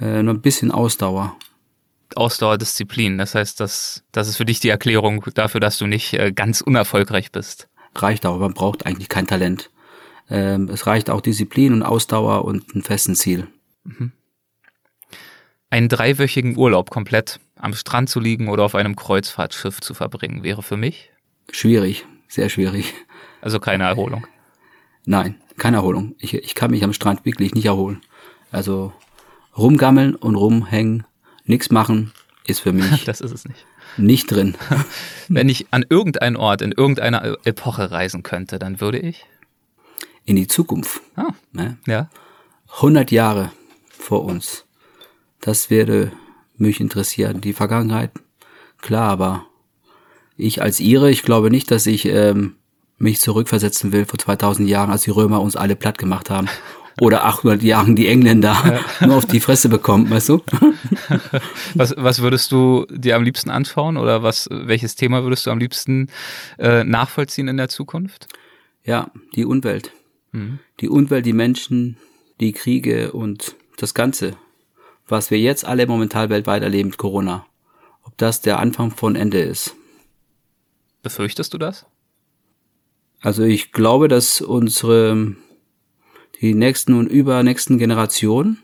Äh, nur ein bisschen Ausdauer. Ausdauerdisziplin. Das heißt, das, das ist für dich die Erklärung dafür, dass du nicht äh, ganz unerfolgreich bist. Reicht auch. Man braucht eigentlich kein Talent. ähm, es reicht auch Disziplin und Ausdauer und ein festen Ziel. Mhm. Einen dreiwöchigen Urlaub komplett am Strand zu liegen oder auf einem Kreuzfahrtschiff zu verbringen, wäre für mich? Schwierig, sehr schwierig. Also keine Erholung. Nein, keine Erholung. Ich, ich kann mich am Strand wirklich nicht erholen. Also rumgammeln und rumhängen, nichts machen, ist für mich. das ist es nicht. Nicht drin. Wenn ich an irgendeinen Ort in irgendeiner Epoche reisen könnte, dann würde ich in die Zukunft. Ah, ne? ja. 100 Jahre vor uns. Das würde mich interessieren. Die Vergangenheit, klar, aber ich als Ire, ich glaube nicht, dass ich ähm, mich zurückversetzen will vor 2000 Jahren, als die Römer uns alle platt gemacht haben. Oder 800 Jahren die Engländer ja. nur auf die Fresse bekommen, weißt du? was, was würdest du dir am liebsten anschauen oder was, welches Thema würdest du am liebsten äh, nachvollziehen in der Zukunft? Ja, die Umwelt. Mhm. Die Umwelt, die Menschen, die Kriege und das Ganze, was wir jetzt alle momentan weltweit erleben mit Corona. Ob das der Anfang von Ende ist. Befürchtest du das? Also ich glaube, dass unsere, die nächsten und übernächsten Generationen,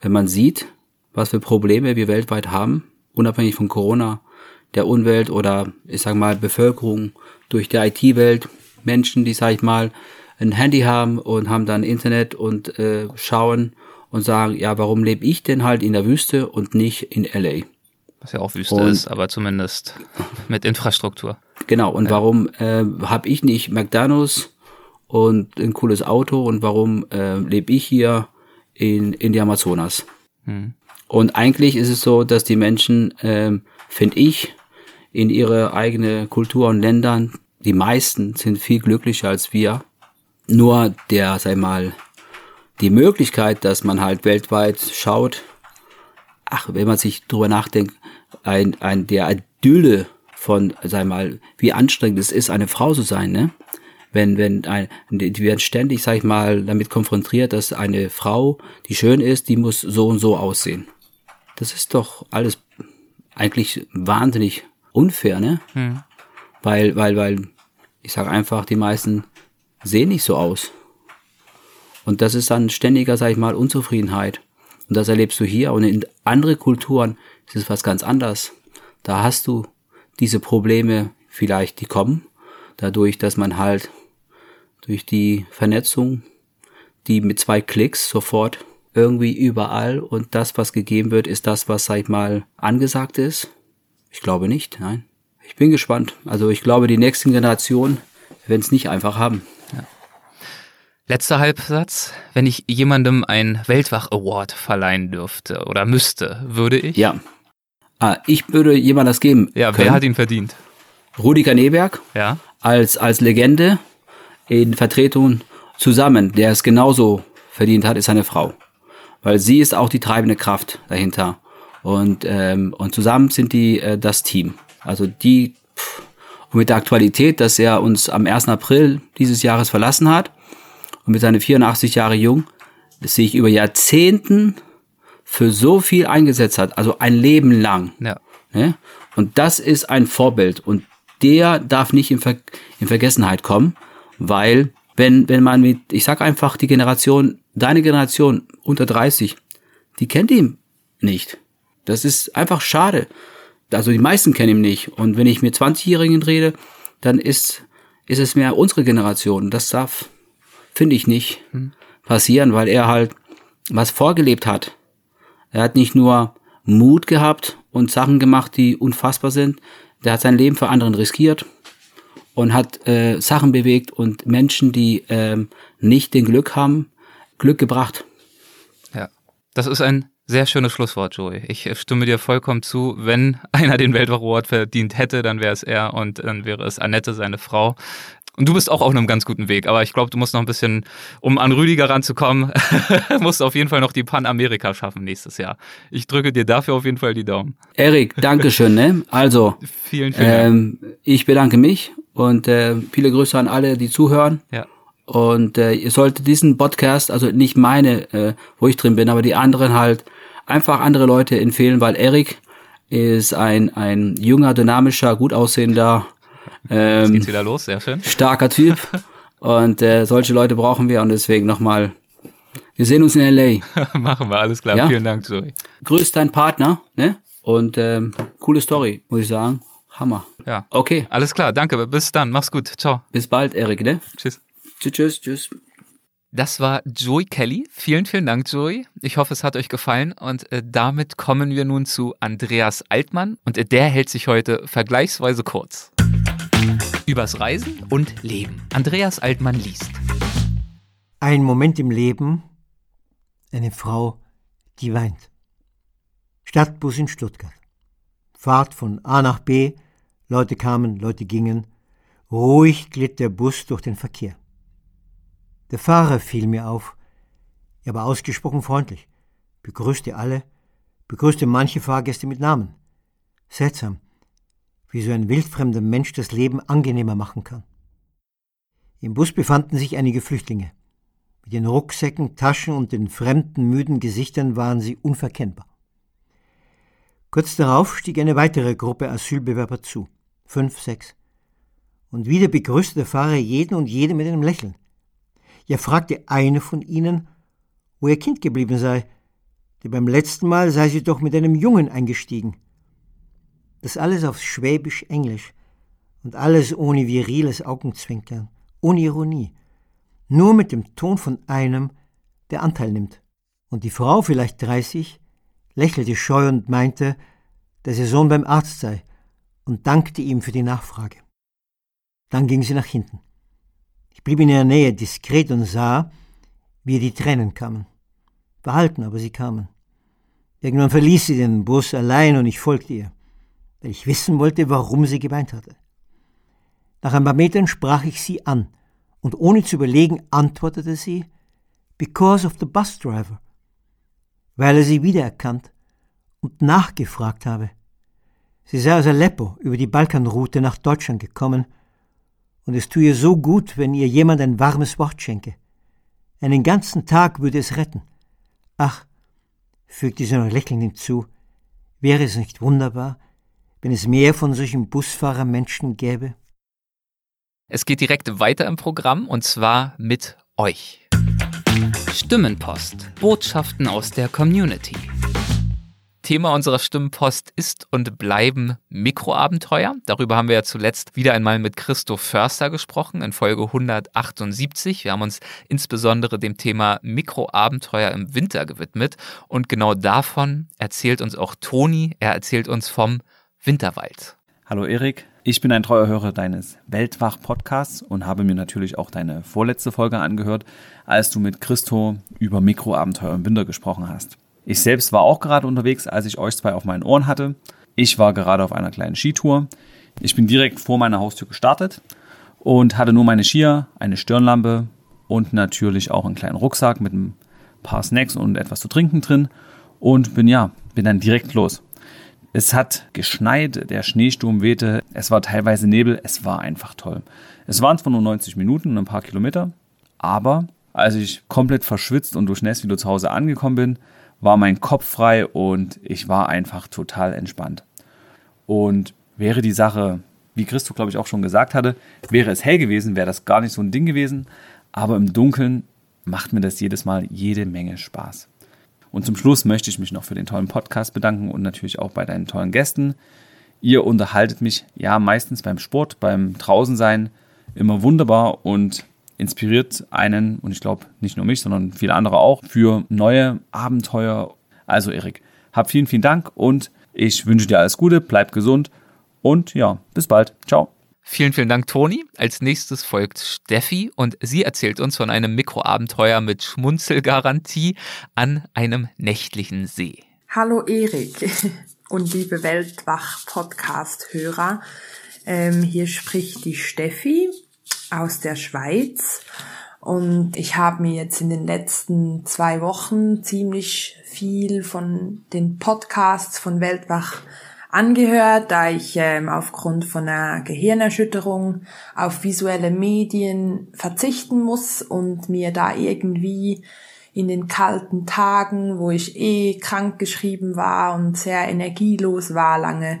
wenn man sieht, was für Probleme wir weltweit haben, unabhängig von Corona, der Umwelt oder ich sag mal Bevölkerung durch die IT-Welt, Menschen, die sag ich mal ein Handy haben und haben dann Internet und äh, schauen und sagen, ja, warum lebe ich denn halt in der Wüste und nicht in LA? Was ja auch Wüste und, ist, aber zumindest mit Infrastruktur. Genau, und ja. warum äh, habe ich nicht McDonalds und ein cooles Auto und warum äh, lebe ich hier in, in die Amazonas? Hm. Und eigentlich ist es so, dass die Menschen, ähm, finde ich, in ihre eigene Kultur und Ländern, die meisten sind viel glücklicher als wir. Nur der, sei mal, die Möglichkeit, dass man halt weltweit schaut, ach, wenn man sich drüber nachdenkt, ein, ein, der Idylle von, sag mal, wie anstrengend es ist, eine Frau zu sein, ne? Wenn, wenn ein, die werden ständig, sag ich mal, damit konfrontiert, dass eine Frau, die schön ist, die muss so und so aussehen. Das ist doch alles eigentlich wahnsinnig unfair, ne? Hm. Weil, weil, weil, ich sag einfach, die meisten sehen nicht so aus. Und das ist dann ständiger, sag ich mal, Unzufriedenheit. Und das erlebst du hier. Und in andere Kulturen ist es was ganz anderes. Da hast du diese Probleme vielleicht, die kommen, dadurch, dass man halt durch die Vernetzung, die mit zwei Klicks sofort irgendwie überall und das, was gegeben wird, ist das, was, sag ich mal, angesagt ist? Ich glaube nicht, nein. Ich bin gespannt. Also ich glaube, die nächsten Generationen werden es nicht einfach haben. Letzter Halbsatz. Wenn ich jemandem einen Weltwach Award verleihen dürfte oder müsste, würde ich? Ja. Ah, ich würde jemand das geben. Ja, können. wer hat ihn verdient? Rudiger Neberg. Ja. Als, als Legende in Vertretung zusammen, der es genauso verdient hat, ist seine Frau. Weil sie ist auch die treibende Kraft dahinter. Und, ähm, und zusammen sind die äh, das Team. Also die, pff, und mit der Aktualität, dass er uns am 1. April dieses Jahres verlassen hat, und mit seinen 84 Jahre jung, das sehe ich über Jahrzehnten für so viel eingesetzt hat, also ein Leben lang. Ja. Ne? Und das ist ein Vorbild und der darf nicht in, Ver in Vergessenheit kommen, weil wenn, wenn man mit, ich sag einfach, die Generation, deine Generation unter 30, die kennt ihn nicht. Das ist einfach schade. Also die meisten kennen ihn nicht. Und wenn ich mit 20-Jährigen rede, dann ist, ist es mehr unsere Generation. Das darf finde ich nicht hm. passieren, weil er halt was vorgelebt hat. Er hat nicht nur Mut gehabt und Sachen gemacht, die unfassbar sind. Der hat sein Leben für anderen riskiert und hat äh, Sachen bewegt und Menschen, die ähm, nicht den Glück haben, Glück gebracht. Ja, das ist ein sehr schönes Schlusswort, Joey. Ich stimme dir vollkommen zu. Wenn einer den Weltwach verdient hätte, dann wäre es er und dann wäre es Annette, seine Frau. Und du bist auch auf einem ganz guten Weg, aber ich glaube, du musst noch ein bisschen, um an Rüdiger ranzukommen, musst du auf jeden Fall noch die Panamerika schaffen nächstes Jahr. Ich drücke dir dafür auf jeden Fall die Daumen. Erik, Dankeschön. Ne? Also, vielen, vielen ähm, ich bedanke mich und äh, viele Grüße an alle, die zuhören. Ja. Und äh, ihr solltet diesen Podcast, also nicht meine, äh, wo ich drin bin, aber die anderen halt einfach andere Leute empfehlen, weil Erik ist ein, ein junger, dynamischer, gut aussehender ähm, Jetzt geht's wieder los, sehr schön. Starker Typ. Und äh, solche Leute brauchen wir und deswegen nochmal, wir sehen uns in L.A. Machen wir, alles klar. Ja? Vielen Dank, Zoe. Grüß deinen Partner, ne? Und ähm, coole Story, muss ich sagen. Hammer. Ja. Okay. Alles klar, danke. Bis dann. Mach's gut. Ciao. Bis bald, Erik, ne? Tschüss. Tschüss, tschüss, tschüss. Das war Joey Kelly. Vielen, vielen Dank, Joey. Ich hoffe, es hat euch gefallen. Und äh, damit kommen wir nun zu Andreas Altmann. Und äh, der hält sich heute vergleichsweise kurz. Übers Reisen und Leben. Andreas Altmann liest. Ein Moment im Leben. Eine Frau, die weint. Stadtbus in Stuttgart. Fahrt von A nach B. Leute kamen, Leute gingen. Ruhig glitt der Bus durch den Verkehr. Der Fahrer fiel mir auf. Er war ausgesprochen freundlich, begrüßte alle, begrüßte manche Fahrgäste mit Namen. Seltsam, wie so ein wildfremder Mensch das Leben angenehmer machen kann. Im Bus befanden sich einige Flüchtlinge. Mit den Rucksäcken, Taschen und den fremden, müden Gesichtern waren sie unverkennbar. Kurz darauf stieg eine weitere Gruppe Asylbewerber zu. Fünf, sechs. Und wieder begrüßte der Fahrer jeden und jede mit einem Lächeln. Ja fragte eine von ihnen, wo ihr Kind geblieben sei, denn beim letzten Mal sei sie doch mit einem Jungen eingestiegen. Das alles auf Schwäbisch-Englisch und alles ohne viriles Augenzwinkern, ohne Ironie, nur mit dem Ton von einem, der Anteil nimmt. Und die Frau, vielleicht dreißig, lächelte scheu und meinte, dass ihr Sohn beim Arzt sei und dankte ihm für die Nachfrage. Dann ging sie nach hinten. Ich blieb in ihrer Nähe diskret und sah, wie ihr die Tränen kamen. Verhalten, aber sie kamen. Irgendwann verließ sie den Bus allein und ich folgte ihr, weil ich wissen wollte, warum sie geweint hatte. Nach ein paar Metern sprach ich sie an und ohne zu überlegen antwortete sie, Because of the bus driver, weil er sie wiedererkannt und nachgefragt habe. Sie sei aus Aleppo über die Balkanroute nach Deutschland gekommen und es tue ihr so gut, wenn ihr jemand ein warmes Wort schenke. Einen ganzen Tag würde es retten. Ach, fügte sie noch lächelnd hinzu, wäre es nicht wunderbar, wenn es mehr von solchen Busfahrermenschen gäbe? Es geht direkt weiter im Programm und zwar mit euch. Stimmenpost. Botschaften aus der Community. Thema unserer Stimmenpost ist und bleiben Mikroabenteuer. Darüber haben wir ja zuletzt wieder einmal mit Christoph Förster gesprochen in Folge 178. Wir haben uns insbesondere dem Thema Mikroabenteuer im Winter gewidmet und genau davon erzählt uns auch Toni. Er erzählt uns vom Winterwald. Hallo Erik, ich bin ein treuer Hörer deines Weltwach-Podcasts und habe mir natürlich auch deine vorletzte Folge angehört, als du mit Christo über Mikroabenteuer im Winter gesprochen hast. Ich selbst war auch gerade unterwegs, als ich euch zwei auf meinen Ohren hatte. Ich war gerade auf einer kleinen Skitour. Ich bin direkt vor meiner Haustür gestartet und hatte nur meine Skier, eine Stirnlampe und natürlich auch einen kleinen Rucksack mit ein paar Snacks und etwas zu trinken drin und bin ja, bin dann direkt los. Es hat geschneit, der Schneesturm wehte, es war teilweise Nebel, es war einfach toll. Es waren zwar nur 90 Minuten und ein paar Kilometer, aber als ich komplett verschwitzt und durchnässt wieder zu Hause angekommen bin, war mein Kopf frei und ich war einfach total entspannt. Und wäre die Sache, wie Christo glaube ich auch schon gesagt hatte, wäre es hell gewesen, wäre das gar nicht so ein Ding gewesen. Aber im Dunkeln macht mir das jedes Mal jede Menge Spaß. Und zum Schluss möchte ich mich noch für den tollen Podcast bedanken und natürlich auch bei deinen tollen Gästen. Ihr unterhaltet mich ja meistens beim Sport, beim Draußensein immer wunderbar und inspiriert einen, und ich glaube nicht nur mich, sondern viele andere auch, für neue Abenteuer. Also Erik, hab vielen, vielen Dank und ich wünsche dir alles Gute, bleib gesund und ja, bis bald. Ciao. Vielen, vielen Dank, Toni. Als nächstes folgt Steffi und sie erzählt uns von einem Mikroabenteuer mit Schmunzelgarantie an einem nächtlichen See. Hallo Erik und liebe Weltwach-Podcast-Hörer. Ähm, hier spricht die Steffi aus der Schweiz. Und ich habe mir jetzt in den letzten zwei Wochen ziemlich viel von den Podcasts von Weltwach angehört, da ich ähm, aufgrund von einer Gehirnerschütterung auf visuelle Medien verzichten muss und mir da irgendwie in den kalten Tagen, wo ich eh krank geschrieben war und sehr energielos war lange,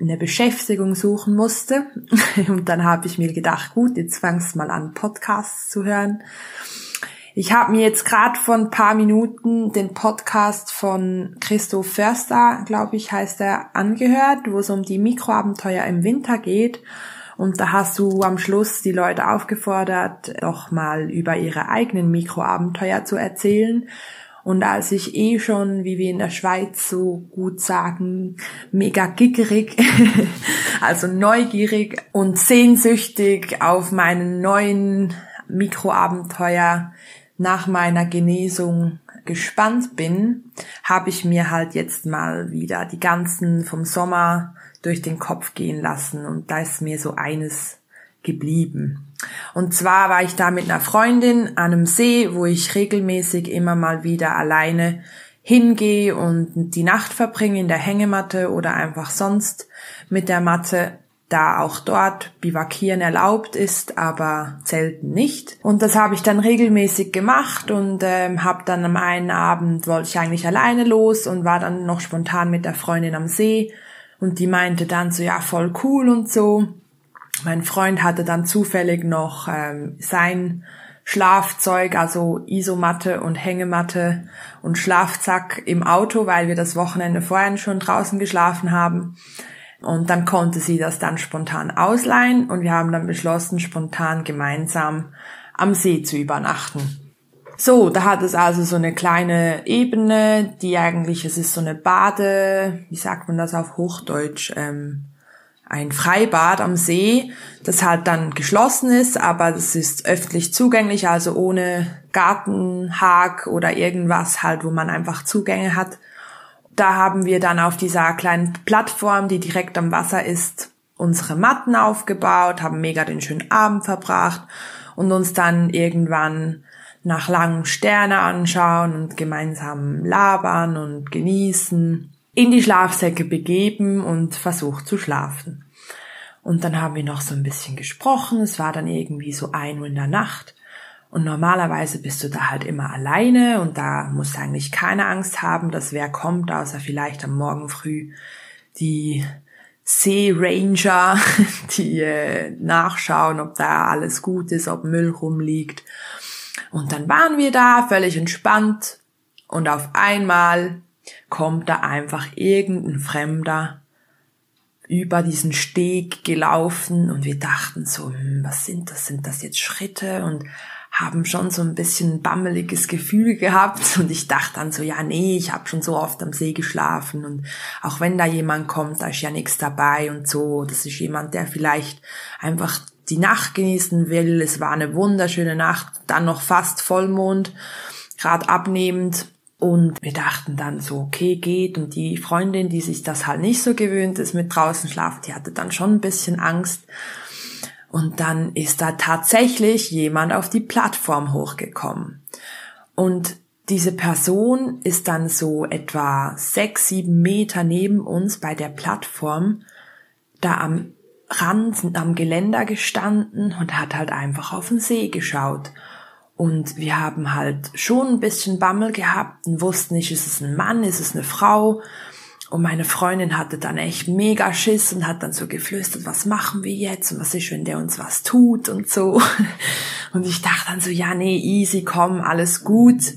eine Beschäftigung suchen musste. Und dann habe ich mir gedacht, gut, jetzt fangst mal an, Podcasts zu hören. Ich habe mir jetzt gerade vor ein paar Minuten den Podcast von Christoph Förster, glaube ich, heißt er, angehört, wo es um die Mikroabenteuer im Winter geht. Und da hast du am Schluss die Leute aufgefordert, doch mal über ihre eigenen Mikroabenteuer zu erzählen. Und als ich eh schon, wie wir in der Schweiz so gut sagen, mega gickerig, also neugierig und sehnsüchtig auf meinen neuen Mikroabenteuer nach meiner Genesung gespannt bin, habe ich mir halt jetzt mal wieder die ganzen vom Sommer durch den Kopf gehen lassen und da ist mir so eines geblieben. Und zwar war ich da mit einer Freundin an einem See, wo ich regelmäßig immer mal wieder alleine hingehe und die Nacht verbringe in der Hängematte oder einfach sonst mit der Matte da auch dort Bivakieren erlaubt ist, aber Zelten nicht. Und das habe ich dann regelmäßig gemacht und ähm, habe dann am einen Abend wollte ich eigentlich alleine los und war dann noch spontan mit der Freundin am See und die meinte dann so ja voll cool und so. Mein Freund hatte dann zufällig noch ähm, sein Schlafzeug, also Isomatte und Hängematte und Schlafzack im Auto, weil wir das Wochenende vorher schon draußen geschlafen haben. Und dann konnte sie das dann spontan ausleihen und wir haben dann beschlossen, spontan gemeinsam am See zu übernachten. So, da hat es also so eine kleine Ebene, die eigentlich, es ist so eine Bade, wie sagt man das auf Hochdeutsch, ähm, ein Freibad am See, das halt dann geschlossen ist, aber das ist öffentlich zugänglich, also ohne Gartenhag oder irgendwas halt, wo man einfach Zugänge hat da haben wir dann auf dieser kleinen Plattform, die direkt am Wasser ist, unsere Matten aufgebaut, haben mega den schönen Abend verbracht und uns dann irgendwann nach langem Sterne anschauen und gemeinsam labern und genießen, in die Schlafsäcke begeben und versucht zu schlafen. Und dann haben wir noch so ein bisschen gesprochen, es war dann irgendwie so ein Uhr in der Nacht und normalerweise bist du da halt immer alleine und da musst du eigentlich keine Angst haben, dass wer kommt, außer vielleicht am Morgen früh die Seeranger, die äh, nachschauen, ob da alles gut ist, ob Müll rumliegt. Und dann waren wir da, völlig entspannt. Und auf einmal kommt da einfach irgendein Fremder über diesen Steg gelaufen und wir dachten so, hm, was sind das? Sind das jetzt Schritte? Und haben schon so ein bisschen bammeliges Gefühl gehabt und ich dachte dann so, ja nee, ich habe schon so oft am See geschlafen und auch wenn da jemand kommt, da ist ja nichts dabei und so, das ist jemand, der vielleicht einfach die Nacht genießen will. Es war eine wunderschöne Nacht, dann noch fast Vollmond, gerade abnehmend und wir dachten dann so, okay, geht. Und die Freundin, die sich das halt nicht so gewöhnt ist mit draußen schlafen, die hatte dann schon ein bisschen Angst. Und dann ist da tatsächlich jemand auf die Plattform hochgekommen. Und diese Person ist dann so etwa sechs, sieben Meter neben uns bei der Plattform da am Rand, am Geländer gestanden und hat halt einfach auf den See geschaut. Und wir haben halt schon ein bisschen Bammel gehabt und wussten nicht, ist es ein Mann, ist es eine Frau. Und meine Freundin hatte dann echt mega Schiss und hat dann so geflüstert, was machen wir jetzt und was ist, wenn der uns was tut und so. Und ich dachte dann so, ja, nee, easy, komm, alles gut.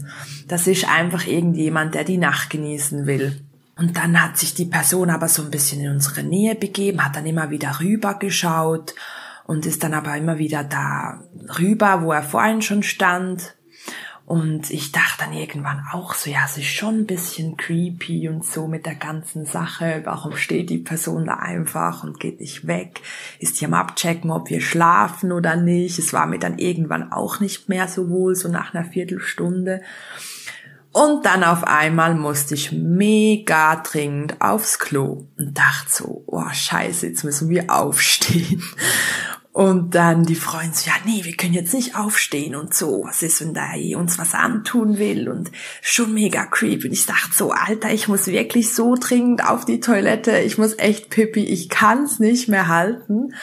Das ist einfach irgendjemand, der die Nacht genießen will. Und dann hat sich die Person aber so ein bisschen in unsere Nähe begeben, hat dann immer wieder rüber geschaut und ist dann aber immer wieder da rüber, wo er vorhin schon stand. Und ich dachte dann irgendwann auch so, ja, es ist schon ein bisschen creepy und so mit der ganzen Sache. Warum steht die Person da einfach und geht nicht weg? Ist hier am Abchecken, ob wir schlafen oder nicht? Es war mir dann irgendwann auch nicht mehr so wohl, so nach einer Viertelstunde. Und dann auf einmal musste ich mega dringend aufs Klo und dachte so, oh scheiße, jetzt müssen wir aufstehen. Und dann die Freunde so, ja, nee, wir können jetzt nicht aufstehen und so. Was ist, wenn da uns was antun will? Und schon mega creepy. Und ich dachte so, Alter, ich muss wirklich so dringend auf die Toilette. Ich muss echt pipi. Ich kann's nicht mehr halten.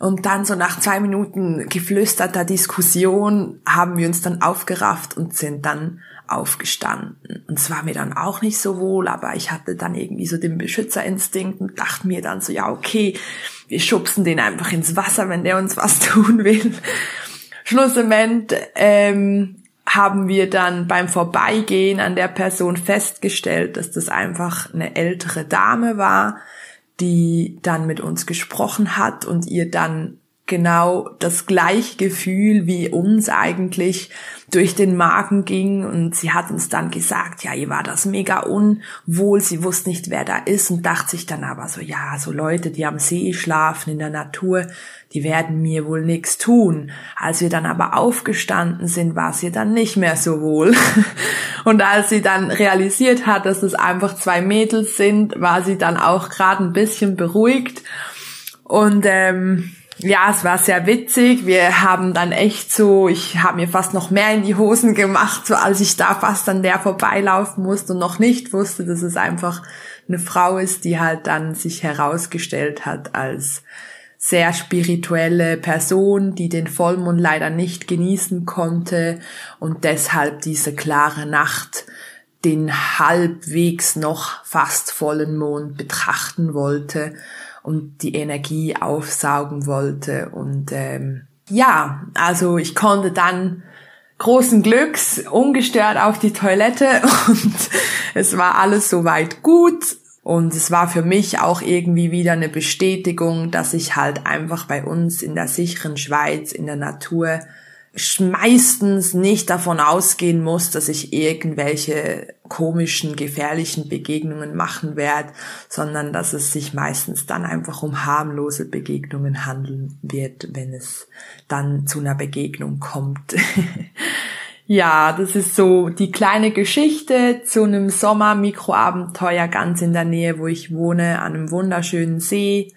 Und dann so nach zwei Minuten geflüsterter Diskussion haben wir uns dann aufgerafft und sind dann aufgestanden. Und es war mir dann auch nicht so wohl, aber ich hatte dann irgendwie so den Beschützerinstinkt und dachte mir dann so, ja, okay, wir schubsen den einfach ins Wasser, wenn der uns was tun will. Schlussendlich ähm, haben wir dann beim Vorbeigehen an der Person festgestellt, dass das einfach eine ältere Dame war, die dann mit uns gesprochen hat und ihr dann genau das gleiche Gefühl wie uns eigentlich durch den Magen ging und sie hat uns dann gesagt, ja, ihr war das mega unwohl, sie wusste nicht, wer da ist und dachte sich dann aber so, ja, so Leute, die am See schlafen in der Natur, die werden mir wohl nichts tun. Als wir dann aber aufgestanden sind, war sie dann nicht mehr so wohl. Und als sie dann realisiert hat, dass es einfach zwei Mädels sind, war sie dann auch gerade ein bisschen beruhigt. Und ähm, ja, es war sehr witzig. Wir haben dann echt so, ich habe mir fast noch mehr in die Hosen gemacht, so als ich da fast an der vorbeilaufen musste und noch nicht wusste, dass es einfach eine Frau ist, die halt dann sich herausgestellt hat als sehr spirituelle Person, die den Vollmond leider nicht genießen konnte und deshalb diese klare Nacht den halbwegs noch fast vollen Mond betrachten wollte und die Energie aufsaugen wollte. Und ähm, ja, also ich konnte dann großen Glücks ungestört auf die Toilette und es war alles soweit gut. Und es war für mich auch irgendwie wieder eine Bestätigung, dass ich halt einfach bei uns in der sicheren Schweiz, in der Natur, meistens nicht davon ausgehen muss, dass ich irgendwelche komischen, gefährlichen Begegnungen machen werde, sondern dass es sich meistens dann einfach um harmlose Begegnungen handeln wird, wenn es dann zu einer Begegnung kommt. ja, das ist so die kleine Geschichte zu einem Sommer-Mikroabenteuer ganz in der Nähe, wo ich wohne, an einem wunderschönen See.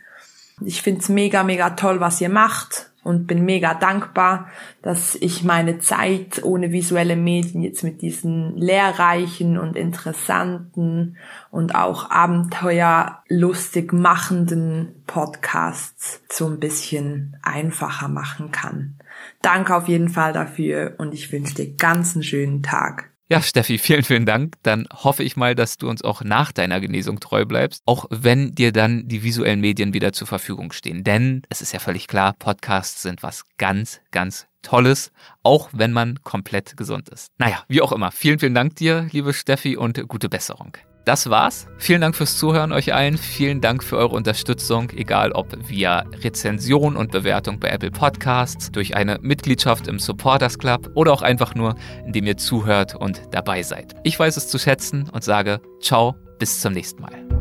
Ich find's mega, mega toll, was ihr macht und bin mega dankbar, dass ich meine Zeit ohne visuelle Medien jetzt mit diesen lehrreichen und interessanten und auch abenteuerlustig machenden Podcasts so ein bisschen einfacher machen kann. Danke auf jeden Fall dafür und ich wünsche dir ganz einen schönen Tag. Ja, Steffi, vielen, vielen Dank. Dann hoffe ich mal, dass du uns auch nach deiner Genesung treu bleibst, auch wenn dir dann die visuellen Medien wieder zur Verfügung stehen. Denn es ist ja völlig klar, Podcasts sind was ganz, ganz Tolles, auch wenn man komplett gesund ist. Naja, wie auch immer. Vielen, vielen Dank dir, liebe Steffi, und gute Besserung. Das war's. Vielen Dank fürs Zuhören euch allen. Vielen Dank für eure Unterstützung, egal ob via Rezension und Bewertung bei Apple Podcasts, durch eine Mitgliedschaft im Supporters Club oder auch einfach nur, indem ihr zuhört und dabei seid. Ich weiß es zu schätzen und sage ciao, bis zum nächsten Mal.